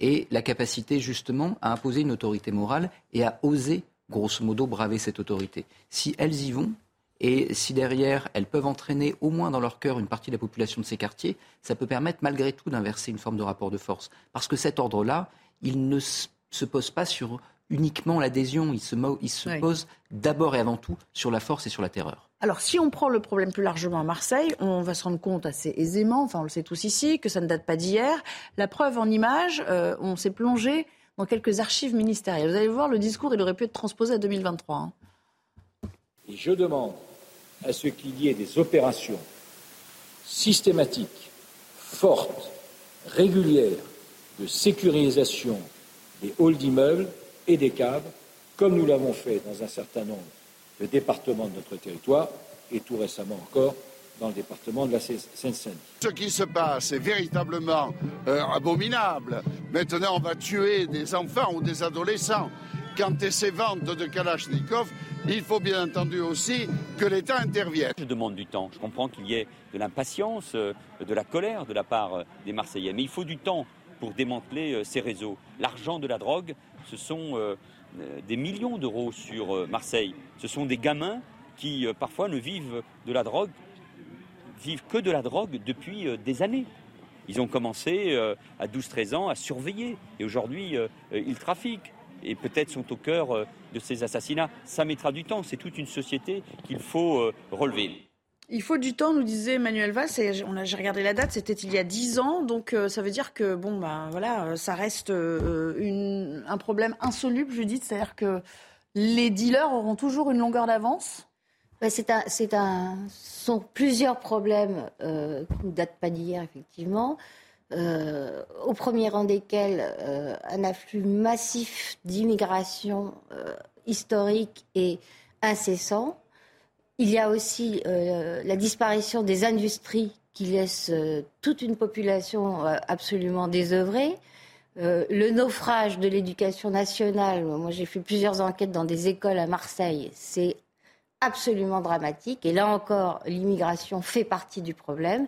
Et la capacité justement à imposer une autorité morale et à oser, grosso modo, braver cette autorité. Si elles y vont, et si derrière, elles peuvent entraîner au moins dans leur cœur une partie de la population de ces quartiers, ça peut permettre malgré tout d'inverser une forme de rapport de force. Parce que cet ordre-là, il ne se pose pas sur uniquement l'adhésion, il se, mo- il se Oui. pose d'abord et avant tout sur la force et sur la terreur. Alors, si on prend le problème plus largement à Marseille, on va se rendre compte assez aisément, enfin on le sait tous ici, que ça ne date pas d'hier. La preuve en images, euh, on s'est plongé dans quelques archives ministérielles. Vous allez voir, le discours, il aurait pu être transposé à 2023. hein. Et je demande à ce qu'il y ait des opérations systématiques, fortes, régulières de sécurisation des halls d'immeubles et des caves, comme nous l'avons fait dans un certain nombre de départements de notre territoire et tout récemment encore dans le département de la Seine-Saint-Denis. Ce qui se passe est véritablement euh, abominable. Maintenant, on va tuer des enfants ou des adolescents. Quant à ces ventes de Kalachnikov, il faut bien entendu aussi que l'État intervienne. Je demande du temps. Je comprends qu'il y ait de l'impatience, euh, de la colère de la part euh, des Marseillais. Mais il faut du temps pour démanteler euh, ces réseaux. L'argent de la drogue, ce sont des millions d'euros sur Marseille. Ce sont des gamins qui parfois ne vivent de la drogue, vivent que de la drogue depuis des années. Ils ont commencé à 12-13 ans à surveiller et aujourd'hui ils trafiquent et peut-être sont au cœur euh, de ces assassinats. Ça mettra du temps, c'est toute une société qu'il faut euh, relever. Il faut du temps, nous disait Emmanuel Valls, et on a- j'ai regardé la date, c'était il y a 10 ans, donc euh, ça veut dire que bon, ben, voilà, ça reste euh, une- un problème insoluble, Judith, c'est-à-dire que les dealers auront toujours une longueur d'avance Ouais, c'est un, c'est un, ce sont plusieurs problèmes euh, qui ne datent pas d'hier, effectivement. Euh, au premier rang desquels euh, un afflux massif d'immigration euh, historique et incessant. Il y a aussi la disparition des industries qui laissent euh, toute une population absolument désœuvrée. Le naufrage de l'éducation nationale, moi j'ai fait plusieurs enquêtes dans des écoles à Marseille, c'est absolument dramatique. Et là encore, l'immigration fait partie du problème.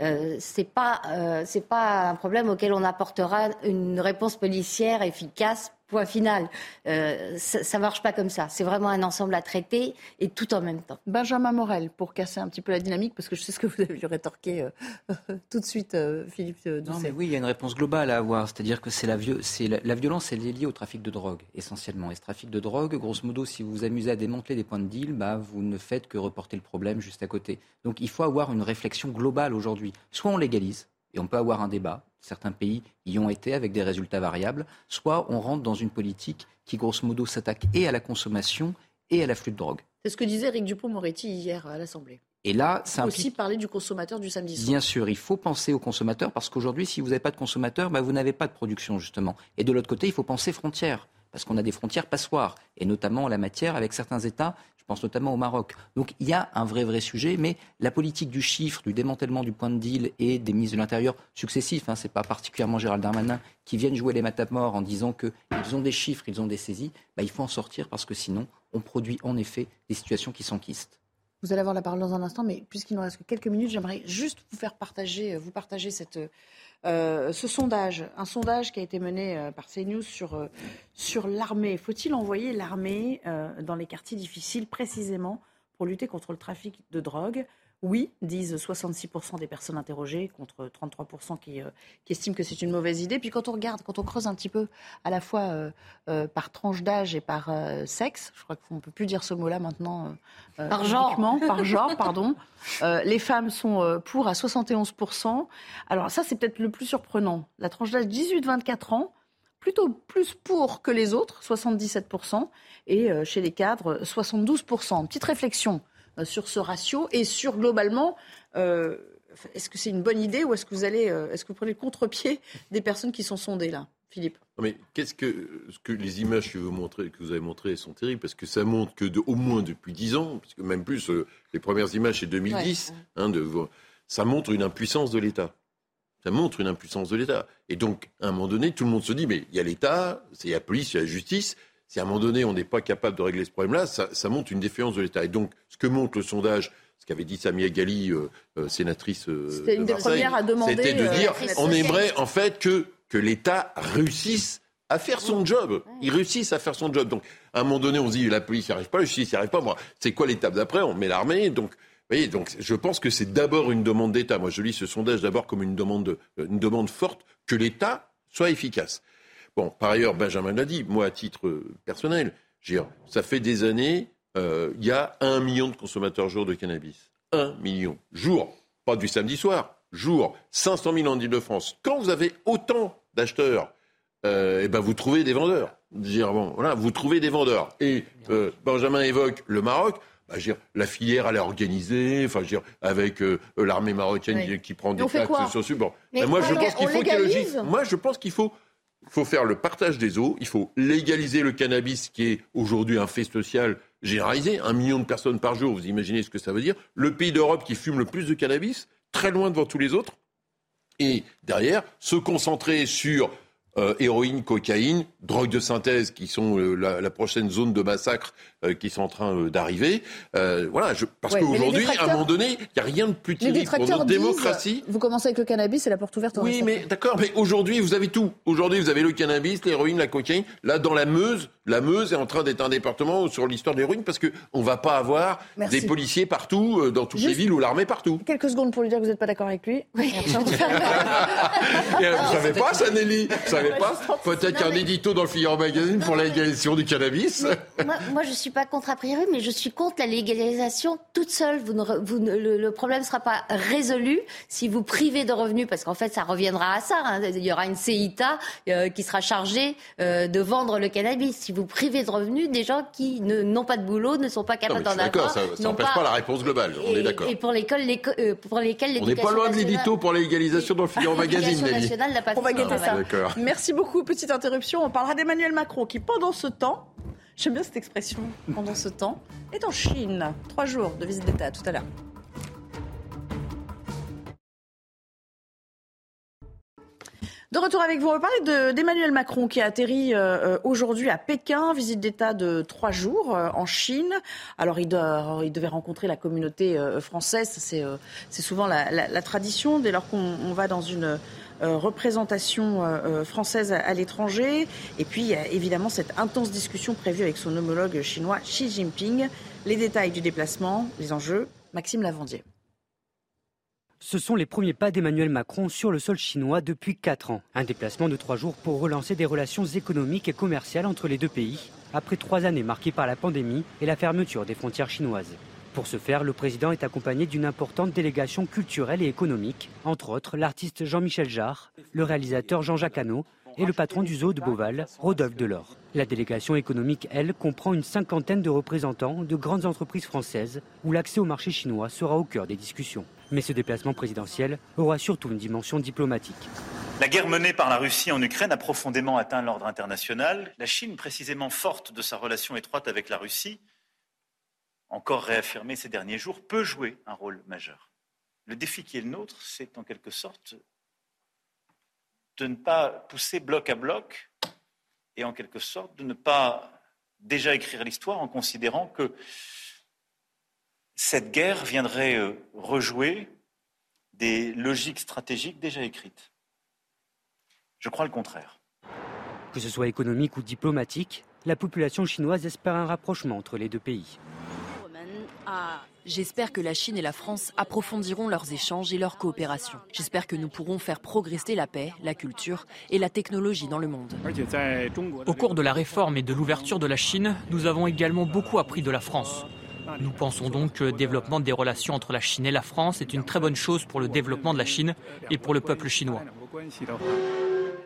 Euh, c'est pas euh, c'est pas un problème auquel on apportera une réponse policière efficace. Point final. Euh, ça, ça marche pas comme ça. C'est vraiment un ensemble à traiter et tout en même temps. Benjamin Morel, pour casser un petit peu la dynamique, parce que je sais ce que vous avez lui rétorquer euh, tout de suite, euh, Philippe euh, Non, mais oui, il y a une réponse globale à avoir. C'est-à-dire que c'est la, viol- c'est la, la violence, elle est liée au trafic de drogue, essentiellement. Et ce trafic de drogue, grosso modo, si vous vous amusez à démanteler des points de deal, bah, vous ne faites que reporter le problème juste à côté. Donc il faut avoir une réflexion globale aujourd'hui. Soit on légalise, et on peut avoir un débat. Certains pays y ont été avec des résultats variables. Soit on rentre dans une politique qui, grosso modo, s'attaque et à la consommation et à l'afflux de drogue. C'est ce que disait Eric Dupont-Moretti hier à l'Assemblée. Et là, Il ça implique aussi parler du consommateur du samedi soir. Bien sûr, il faut penser aux consommateurs parce qu'aujourd'hui, si vous n'avez pas de consommateurs, bah, vous n'avez pas de production justement. Et de l'autre côté, il faut penser frontières parce qu'on a des frontières passoires et notamment en la matière avec certains États. Je pense notamment au Maroc. Donc il y a un vrai, vrai sujet, mais la politique du chiffre, du démantèlement du point de deal et des ministres de l'Intérieur successifs, hein, ce n'est pas particulièrement Gérald Darmanin, qui viennent jouer les matamores en disant qu'ils ont des chiffres, ils ont des saisies, bah, il faut en sortir parce que sinon, on produit en effet des situations qui s'enquistent. Vous allez avoir la parole dans un instant, mais puisqu'il nous reste que quelques minutes, j'aimerais juste vous faire partager, vous partager cette, euh, ce sondage, un sondage qui a été mené euh, par CNews sur, euh, sur l'armée. Faut-il envoyer l'armée dans les quartiers difficiles précisément pour lutter contre le trafic de drogue? Oui, disent 66% des personnes interrogées, contre 33% qui, euh, qui, estiment que c'est une mauvaise idée. Puis quand on regarde, quand on creuse un petit peu, à la fois euh, euh, par tranche d'âge et par sexe, je crois qu'on ne peut plus dire ce mot-là maintenant. par genre. Par genre, pardon. les femmes sont pour à 71%. Alors ça, c'est peut-être le plus surprenant. La tranche d'âge 18-24 ans, plutôt plus pour que les autres, 77%, et chez les cadres, 72%. Petite réflexion sur ce ratio et sur globalement euh, est-ce que c'est une bonne idée ou est-ce que vous allez, euh, est-ce que vous prenez le contre-pied des personnes qui sont sondées là, Philippe? Mais qu'est-ce que, ce que les images que vous, montrez, que vous avez montrées sont terribles parce que ça montre que de, au moins depuis 10 ans, parce que même plus, les premières images c'est 2010, hein, de, ça montre une impuissance de l'État. Ça montre une impuissance de l'État. Et donc, à un moment donné, tout le monde se dit, mais il y a l'État, il y a la police, il y a la justice, si à un moment donné, on n'est pas capable de régler ce problème-là, ça, montre une défiance de l'État. Et donc, ce que montre le sondage, ce qu'avait dit Samia Gali, euh, euh, sénatrice euh, C'était une des premières à demander. C'était de dire, on aimerait en fait que, que l'État réussisse à faire son job. Il réussisse à faire son job. Donc, à un moment donné, on se dit, la police n'y arrive pas, la justice n'y arrive pas. Moi, c'est quoi l'étape d'après? On met l'armée. Donc, vous voyez, donc je pense que c'est d'abord une demande d'État. Moi, je lis ce sondage d'abord comme une demande, une demande forte que l'État soit efficace. Bon, par ailleurs, Benjamin l'a dit, moi, à titre personnel, ça fait des années, euh, il y a un million de consommateurs jour de cannabis. Un million. Jour. Pas du samedi soir. Jour. 500 000 en Ile-de-France. Quand vous avez autant d'acheteurs, euh, eh ben vous trouvez des vendeurs. Dire, bon, voilà, vous trouvez des vendeurs. Et euh, Benjamin évoque le Maroc. Bah, la filière, elle est organisée, enfin, avec l'armée marocaine qui, prend des taxes sur Bon. Ben, moi, je pense qu'il faut qu'il Moi, je pense qu'il faut il faut faire le partage des eaux, il faut légaliser le cannabis qui est aujourd'hui un fait social généralisé, un million de personnes par jour, vous imaginez ce que ça veut dire. Le pays d'Europe qui fume le plus de cannabis, très loin devant tous les autres. Et derrière, se concentrer sur euh, héroïne, cocaïne, drogue de synthèse, qui sont euh, la, prochaine zone de massacre qui sont en train d'arriver. voilà, je, parce qu'aujourd'hui, à un moment donné, il n'y a rien de plus terrible pour notre démocratie. Vous commencez avec le cannabis, c'est la porte ouverte. oui, mais d'accord, mais aujourd'hui, vous avez tout. Aujourd'hui, vous avez le cannabis, l'héroïne, la cocaïne. Là, dans la Meuse, la Meuse est en train d'être un département sur l'histoire de l'héroïne parce qu'on ne va pas avoir des policiers partout, dans toutes les villes ou l'armée partout. Quelques secondes pour lui dire que vous n'êtes pas d'accord avec lui. Oui. vous ne savez pas ça, Nelly? Pas? Peut-être qu'un édito dans le Figaro Magazine pour la légalisation du cannabis. moi, je suis pas contre a priori, mais je suis contre la légalisation toute seule. Vous vous le, problème ne sera pas résolu si vous privez de revenus, parce qu'en fait, ça reviendra à ça. Hein. Il y aura une CITA euh, qui sera chargée euh, de vendre le cannabis. Si vous privez de revenus des gens qui n'ont pas de boulot, ne sont pas capables d'en avoir. D'accord, ça n'empêche pas... la réponse globale. On est d'accord. Et pour, l'école, euh, pour lesquels On n'est pas loin de l'édito pour la légalisation dans le Figaro Magazine. On va guetter ça. Merci beaucoup. Petite interruption. On parlera d'Emmanuel Macron qui, pendant ce temps, j'aime bien cette expression, pendant ce temps, est en Chine. Trois jours de visite d'État. tout à l'heure. De retour avec vous, on va parler d'Emmanuel Macron qui a atterri euh, euh, aujourd'hui à Pékin, visite d'État de trois jours euh, en Chine. Alors il, devait rencontrer la communauté française, c'est souvent la, tradition dès lors qu'on va dans une représentation euh, euh, française à, l'étranger. Et puis, évidemment cette intense discussion prévue avec son homologue chinois Xi Jinping. Les détails du déplacement, les enjeux, Maxime Lavandier. Ce sont les premiers pas d'Emmanuel Macron sur le sol chinois depuis 4 ans. Un déplacement de 3 jours pour relancer des relations économiques et commerciales entre les deux pays, après 3 années marquées par la pandémie et la fermeture des frontières chinoises. Pour ce faire, le président est accompagné d'une importante délégation culturelle et économique, entre autres l'artiste Jean-Michel Jarre, le réalisateur Jean-Jacques Hano et le patron du zoo de Beauval, Rodolphe Delors. La délégation économique, elle, comprend une cinquantaine de représentants de grandes entreprises françaises où l'accès au marché chinois sera au cœur des discussions. Mais ce déplacement présidentiel aura surtout une dimension diplomatique. La guerre menée par la Russie en Ukraine a profondément atteint l'ordre international. La Chine, précisément forte de sa relation étroite avec la Russie, encore réaffirmé ces derniers jours, peut jouer un rôle majeur. Le défi qui est le nôtre, c'est en quelque sorte de ne pas pousser bloc à bloc et en quelque sorte de ne pas déjà écrire l'histoire en considérant que cette guerre viendrait euh, rejouer des logiques stratégiques déjà écrites. Je crois le contraire. Que ce soit économique ou diplomatique, la population chinoise espère un rapprochement entre les deux pays. J'espère que la Chine et la France approfondiront leurs échanges et leur coopération. J'espère que nous pourrons faire progresser la paix, la culture et la technologie dans le monde. Au cours de la réforme et de l'ouverture de la Chine, nous avons également beaucoup appris de la France. Nous pensons donc que le développement des relations entre la Chine et la France est une très bonne chose pour le développement de la Chine et pour le peuple chinois.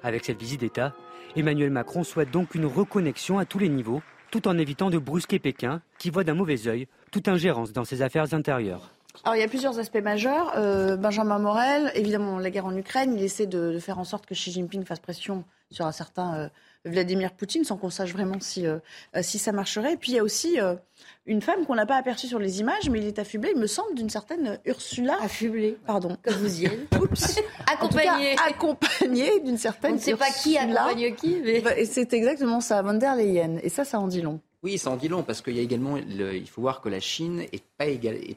Avec cette visite d'État, Emmanuel Macron souhaite donc une reconnexion à tous les niveaux, tout en évitant de brusquer Pékin, qui voit d'un mauvais œil toute ingérence dans ses affaires intérieures. Alors il y a plusieurs aspects majeurs. Euh, Benjamin Morel, évidemment la guerre en Ukraine, il essaie de, faire en sorte que Xi Jinping fasse pression sur un certain euh, Vladimir Poutine sans qu'on sache vraiment si, euh, si ça marcherait. Et puis il y a aussi une femme qu'on n'a pas aperçue sur les images, mais il est affublé, il me semble, d'une certaine Ursula. Affublé Pardon. Comme vous y êtes. Oups. accompagné. accompagné d'une certaine On ne sait pas qui accompagne qui. Mais... Et c'est exactement ça, von der Leyen. Et ça, ça en dit long. Oui, ça en dit long, parce qu'il y a également, il faut voir que la Chine n'est pas,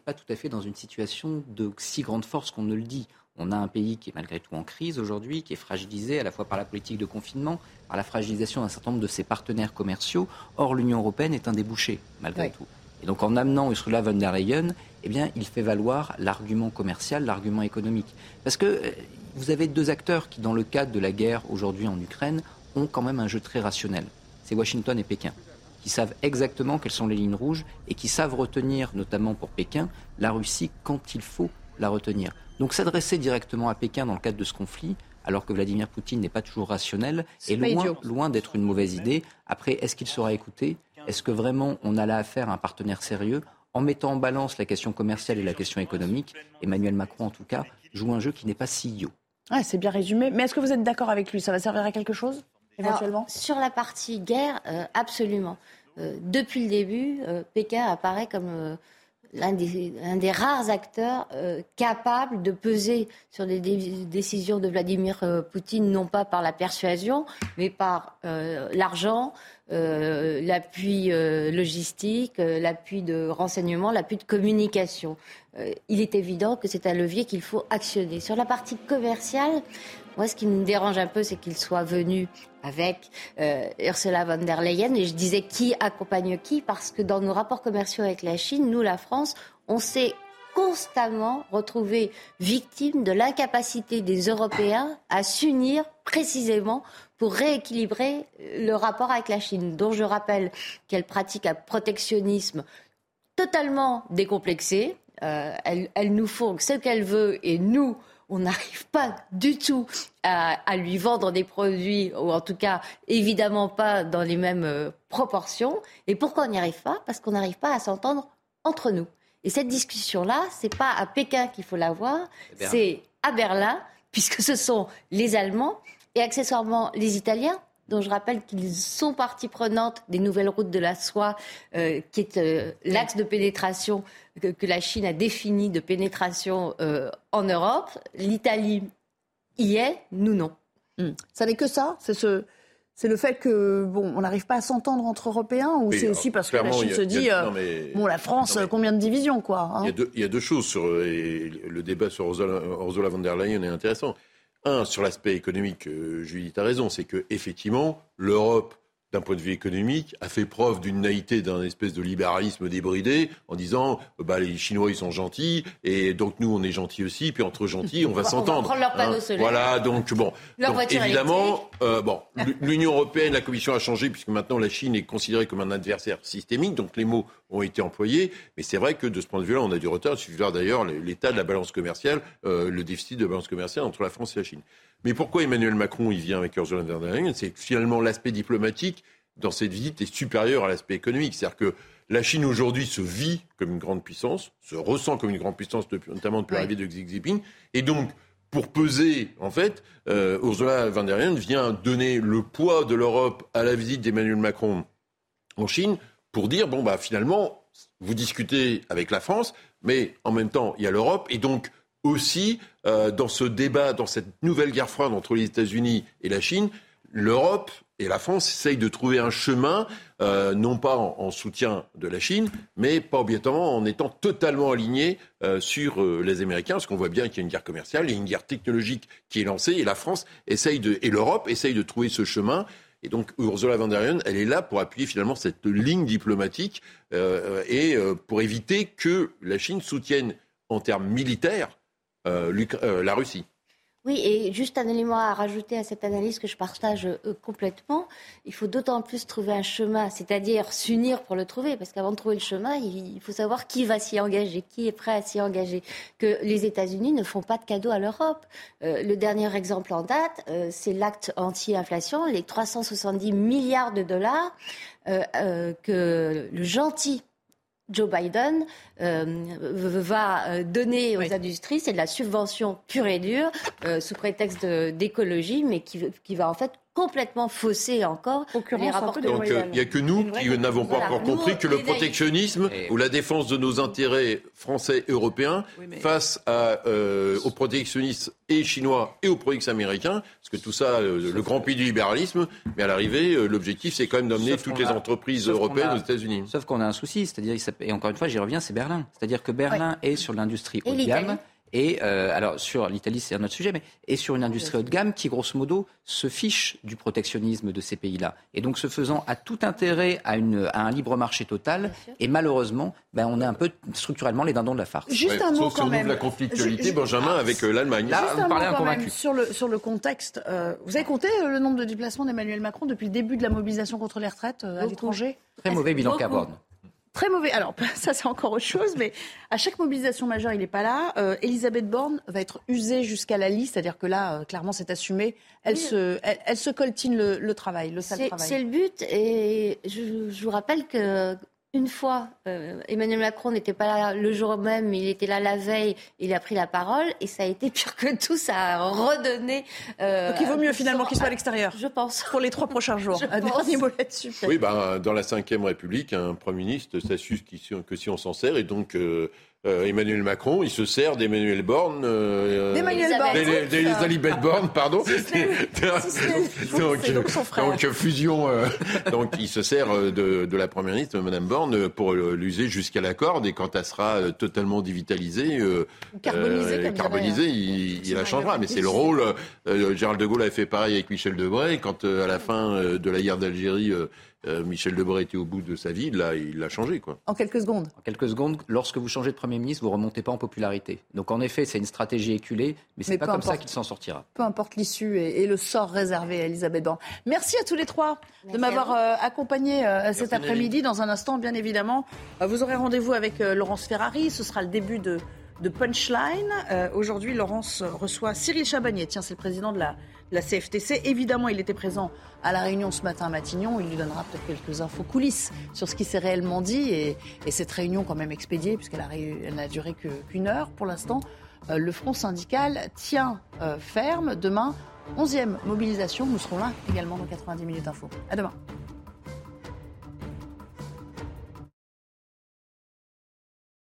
pas tout à fait dans une situation de si grande force qu'on ne le dit. On a un pays qui est malgré tout en crise aujourd'hui, qui est fragilisé à la fois par la politique de confinement, par la fragilisation d'un certain nombre de ses partenaires commerciaux. Or, l'Union européenne est un débouché, malgré tout. Et donc, en amenant Ursula von der Leyen, eh bien, il fait valoir l'argument commercial, l'argument économique. Parce que euh, vous avez deux acteurs qui, dans le cadre de la guerre aujourd'hui en Ukraine, ont quand même un jeu très rationnel. C'est Washington et Pékin qui savent exactement quelles sont les lignes rouges et qui savent retenir, notamment pour Pékin, la Russie quand il faut la retenir. Donc s'adresser directement à Pékin dans le cadre de ce conflit, alors que Vladimir Poutine n'est pas toujours rationnel, est, loin, loin d'être une mauvaise idée. Après, est-ce qu'il sera écouté? Est-ce que vraiment on a là affaire à un partenaire sérieux? En mettant en balance la question commerciale et la question économique, Emmanuel Macron, en tout cas, joue un jeu qui n'est pas si idiot. c'est bien résumé. Mais est-ce que vous êtes d'accord avec lui? Ça va servir à quelque chose éventuellement? Sur la partie guerre, euh, absolument. Euh, depuis le début, euh, Pékin apparaît comme l'un des, rares acteurs capables de peser sur les décisions de Vladimir Poutine, non pas par la persuasion, mais par l'argent, l'appui logistique, l'appui de renseignement, l'appui de communication. il est évident que c'est un levier qu'il faut actionner. Sur la partie commerciale, moi, ce qui me dérange un peu, c'est qu'il soit venu avec euh, Ursula von der Leyen. Et je disais qui accompagne qui, parce que dans nos rapports commerciaux avec la Chine, nous, la France, on s'est constamment retrouvé victime de l'incapacité des Européens à s'unir précisément pour rééquilibrer le rapport avec la Chine, dont je rappelle qu'elle pratique un protectionnisme totalement décomplexé. Euh, elle, elle nous fourgue ce qu'elle veut et nous, on n'arrive pas du tout à, lui vendre des produits, ou en tout cas évidemment pas dans les mêmes euh, proportions. Et pourquoi on n'y arrive pas? Parce qu'on n'arrive pas à s'entendre entre nous. Et cette discussion-là, c'est pas à Pékin qu'il faut l'avoir, c'est à Berlin, puisque ce sont les Allemands et accessoirement les Italiens dont je rappelle qu'ils sont partie prenante des nouvelles routes de la soie, euh, qui est euh, l'axe de pénétration que, la Chine a défini de pénétration euh, en Europe. L'Italie y est, nous non. Hmm. Ça n'est que ça? C'est ce... C'est le fait que bon, on n'arrive pas à s'entendre entre Européens ou c'est aussi parce que la Chine se dit bon la France combien de divisions quoi hein? il, y a deux, choses sur le débat sur Ursula von der Leyen est intéressant. Un, sur l'aspect économique, euh, Judith a raison, c'est que effectivement, l'Europe d'un point de vue économique, a fait preuve d'une naïveté, d'un espèce de libéralisme débridé, en disant bah, les Chinois ils sont gentils et donc nous on est gentils aussi, puis entre gentils on va s'entendre. Hein. Voilà, donc bon, donc, évidemment, euh, bon, l'Union européenne, la Commission a changé puisque maintenant la Chine est considérée comme un adversaire systémique, donc les mots ont été employés, mais c'est vrai que de ce point de vue-là, on a du retard. Il suffit de voir d'ailleurs l'état de la balance commerciale, euh, le déficit de balance commerciale entre la France et la Chine. Mais pourquoi Emmanuel Macron il vient avec Ursula von der Leyen? C'est finalement l'aspect diplomatique dans cette visite est supérieur à l'aspect économique. C'est-à-dire que la Chine aujourd'hui se vit comme une grande puissance, se ressent comme une grande puissance, notamment depuis l'arrivée de Xi Jinping, et donc pour peser, en fait, euh, Ursula von der Leyen vient donner le poids de l'Europe à la visite d'Emmanuel Macron en Chine pour dire bon bah finalement vous discutez avec la France, mais en même temps, il y a l'Europe. Et donc, aussi, euh, dans ce débat, dans cette nouvelle guerre froide entre les États-Unis et la Chine, l'Europe et la France essayent de trouver un chemin, euh, non pas en, soutien de la Chine, mais pas obligatoirement en étant totalement aligné euh, sur les Américains, parce qu'on voit bien qu'il y a une guerre commerciale, il y a une guerre technologique qui est lancée, et la France essaye de, et l'Europe essaye de trouver ce chemin. Et donc Ursula von der Leyen, elle est là pour appuyer finalement cette ligne diplomatique et pour éviter que la Chine soutienne en termes militaires euh, euh, la Russie. Oui, et juste un élément à rajouter à cette analyse que je partage euh, complètement. Il faut d'autant plus trouver un chemin, c'est-à-dire s'unir pour le trouver, parce qu'avant de trouver le chemin, il faut savoir qui va s'y engager, qui est prêt à s'y engager. Que les États-Unis ne font pas de cadeaux à l'Europe. le dernier exemple en date, c'est l'acte anti-inflation, les 370 milliards de dollars que le gentil Joe Biden euh, va euh, donner aux industries, c'est de la subvention pure et dure, euh, sous prétexte d'écologie, mais qui, qui, va en fait complètement faussé encore les rapports Donc il n'y a que nous qui n'avons pas encore compris que le protectionnisme ou la défense de nos intérêts français et européens face à, euh, aux protectionnistes et chinois et aux producteurs américains, parce que tout ça, euh, le grand pays du libéralisme, mais à l'arrivée, euh, l'objectif c'est quand même d'amener toutes les entreprises européennes aux États-Unis. Sauf qu'on a un souci, c'est-à-dire, et encore une fois j'y reviens, c'est Berlin. C'est-à-dire que Berlin est sur l'industrie haut de gamme et euh, alors sur l'Italie, c'est un autre sujet, mais et sur une industrie haut de gamme qui, grosso modo, se fiche du protectionnisme de ces pays-là. Et donc, ce faisant, a tout intérêt à, une, à un libre marché total. Et malheureusement, ben, on est un peu structurellement les dindons de la farce. Juste un mot quand même. la conflictualité, Benjamin, avec euh, l'Allemagne. Là, vous parlez un convaincu. Sur le, sur le contexte, euh, vous avez compté le nombre de déplacements d'Emmanuel Macron depuis le début de la mobilisation contre les retraites à l'étranger? Très mauvais bilan carbone. Très mauvais. Alors, ça, c'est encore autre chose, mais à chaque mobilisation majeure, il n'est pas là. Euh, Elisabeth Borne va être usée jusqu'à la liste, c'est-à-dire que là, euh, clairement, c'est assumé. Elle, se, elle, se coltine le, travail, le sale travail. C'est le but, et je, je vous rappelle que une fois, euh, Emmanuel Macron n'était pas là le jour même, mais il était là la veille, il a pris la parole et ça a été pire que tout, ça a redonné. Euh, Donc il vaut mieux finalement qu'il soit à l'extérieur. Je pense. Pour les trois prochains jours. un dernier mot là-dessus. Oui, ben, dans la Ve République, un Premier ministre s'assure que si on s'en sert et donc euh, euh, Emmanuel Macron, il se sert d'Emmanuel Borne, euh, d'Elisabeth Borne, pardon. donc, donc, fusion. Euh, donc il se sert de, de, la première ministre, Madame Borne, pour l'user jusqu'à la corde et quand elle sera totalement dévitalisée, carbonisée, il, il, la changera. Mais c'est le rôle. Gérald de Gaulle avait fait pareil avec Michel Debré quand à la fin de la guerre d'Algérie euh, Michel Debré était au bout de sa vie, là, il l'a changé. Quoi. En quelques secondes En quelques secondes, lorsque vous changez de Premier ministre, vous ne remontez pas en popularité. Donc en effet, c'est une stratégie éculée, mais ce n'est pas comme ça qu'il s'en sortira. Peu importe l'issue et, le sort réservé à Elisabeth Borne. Merci à tous les trois de m'avoir euh, accompagné euh, cet après-midi. Dans un instant, bien évidemment, vous aurez rendez-vous avec Laurence Ferrari. Ce sera le début de, de Punchline. Aujourd'hui, Laurence reçoit Cyril Chabagnier. Tiens, c'est le président de la la CFTC. Évidemment, il était présent à la réunion ce matin à Matignon. Il lui donnera peut-être quelques infos coulisses sur ce qui s'est réellement dit et, cette réunion quand même expédiée puisqu'elle n'a duré qu'une heure pour l'instant. Euh, le front syndical tient euh, ferme. Demain, 11e mobilisation. Nous serons là également dans 90 minutes info. À demain.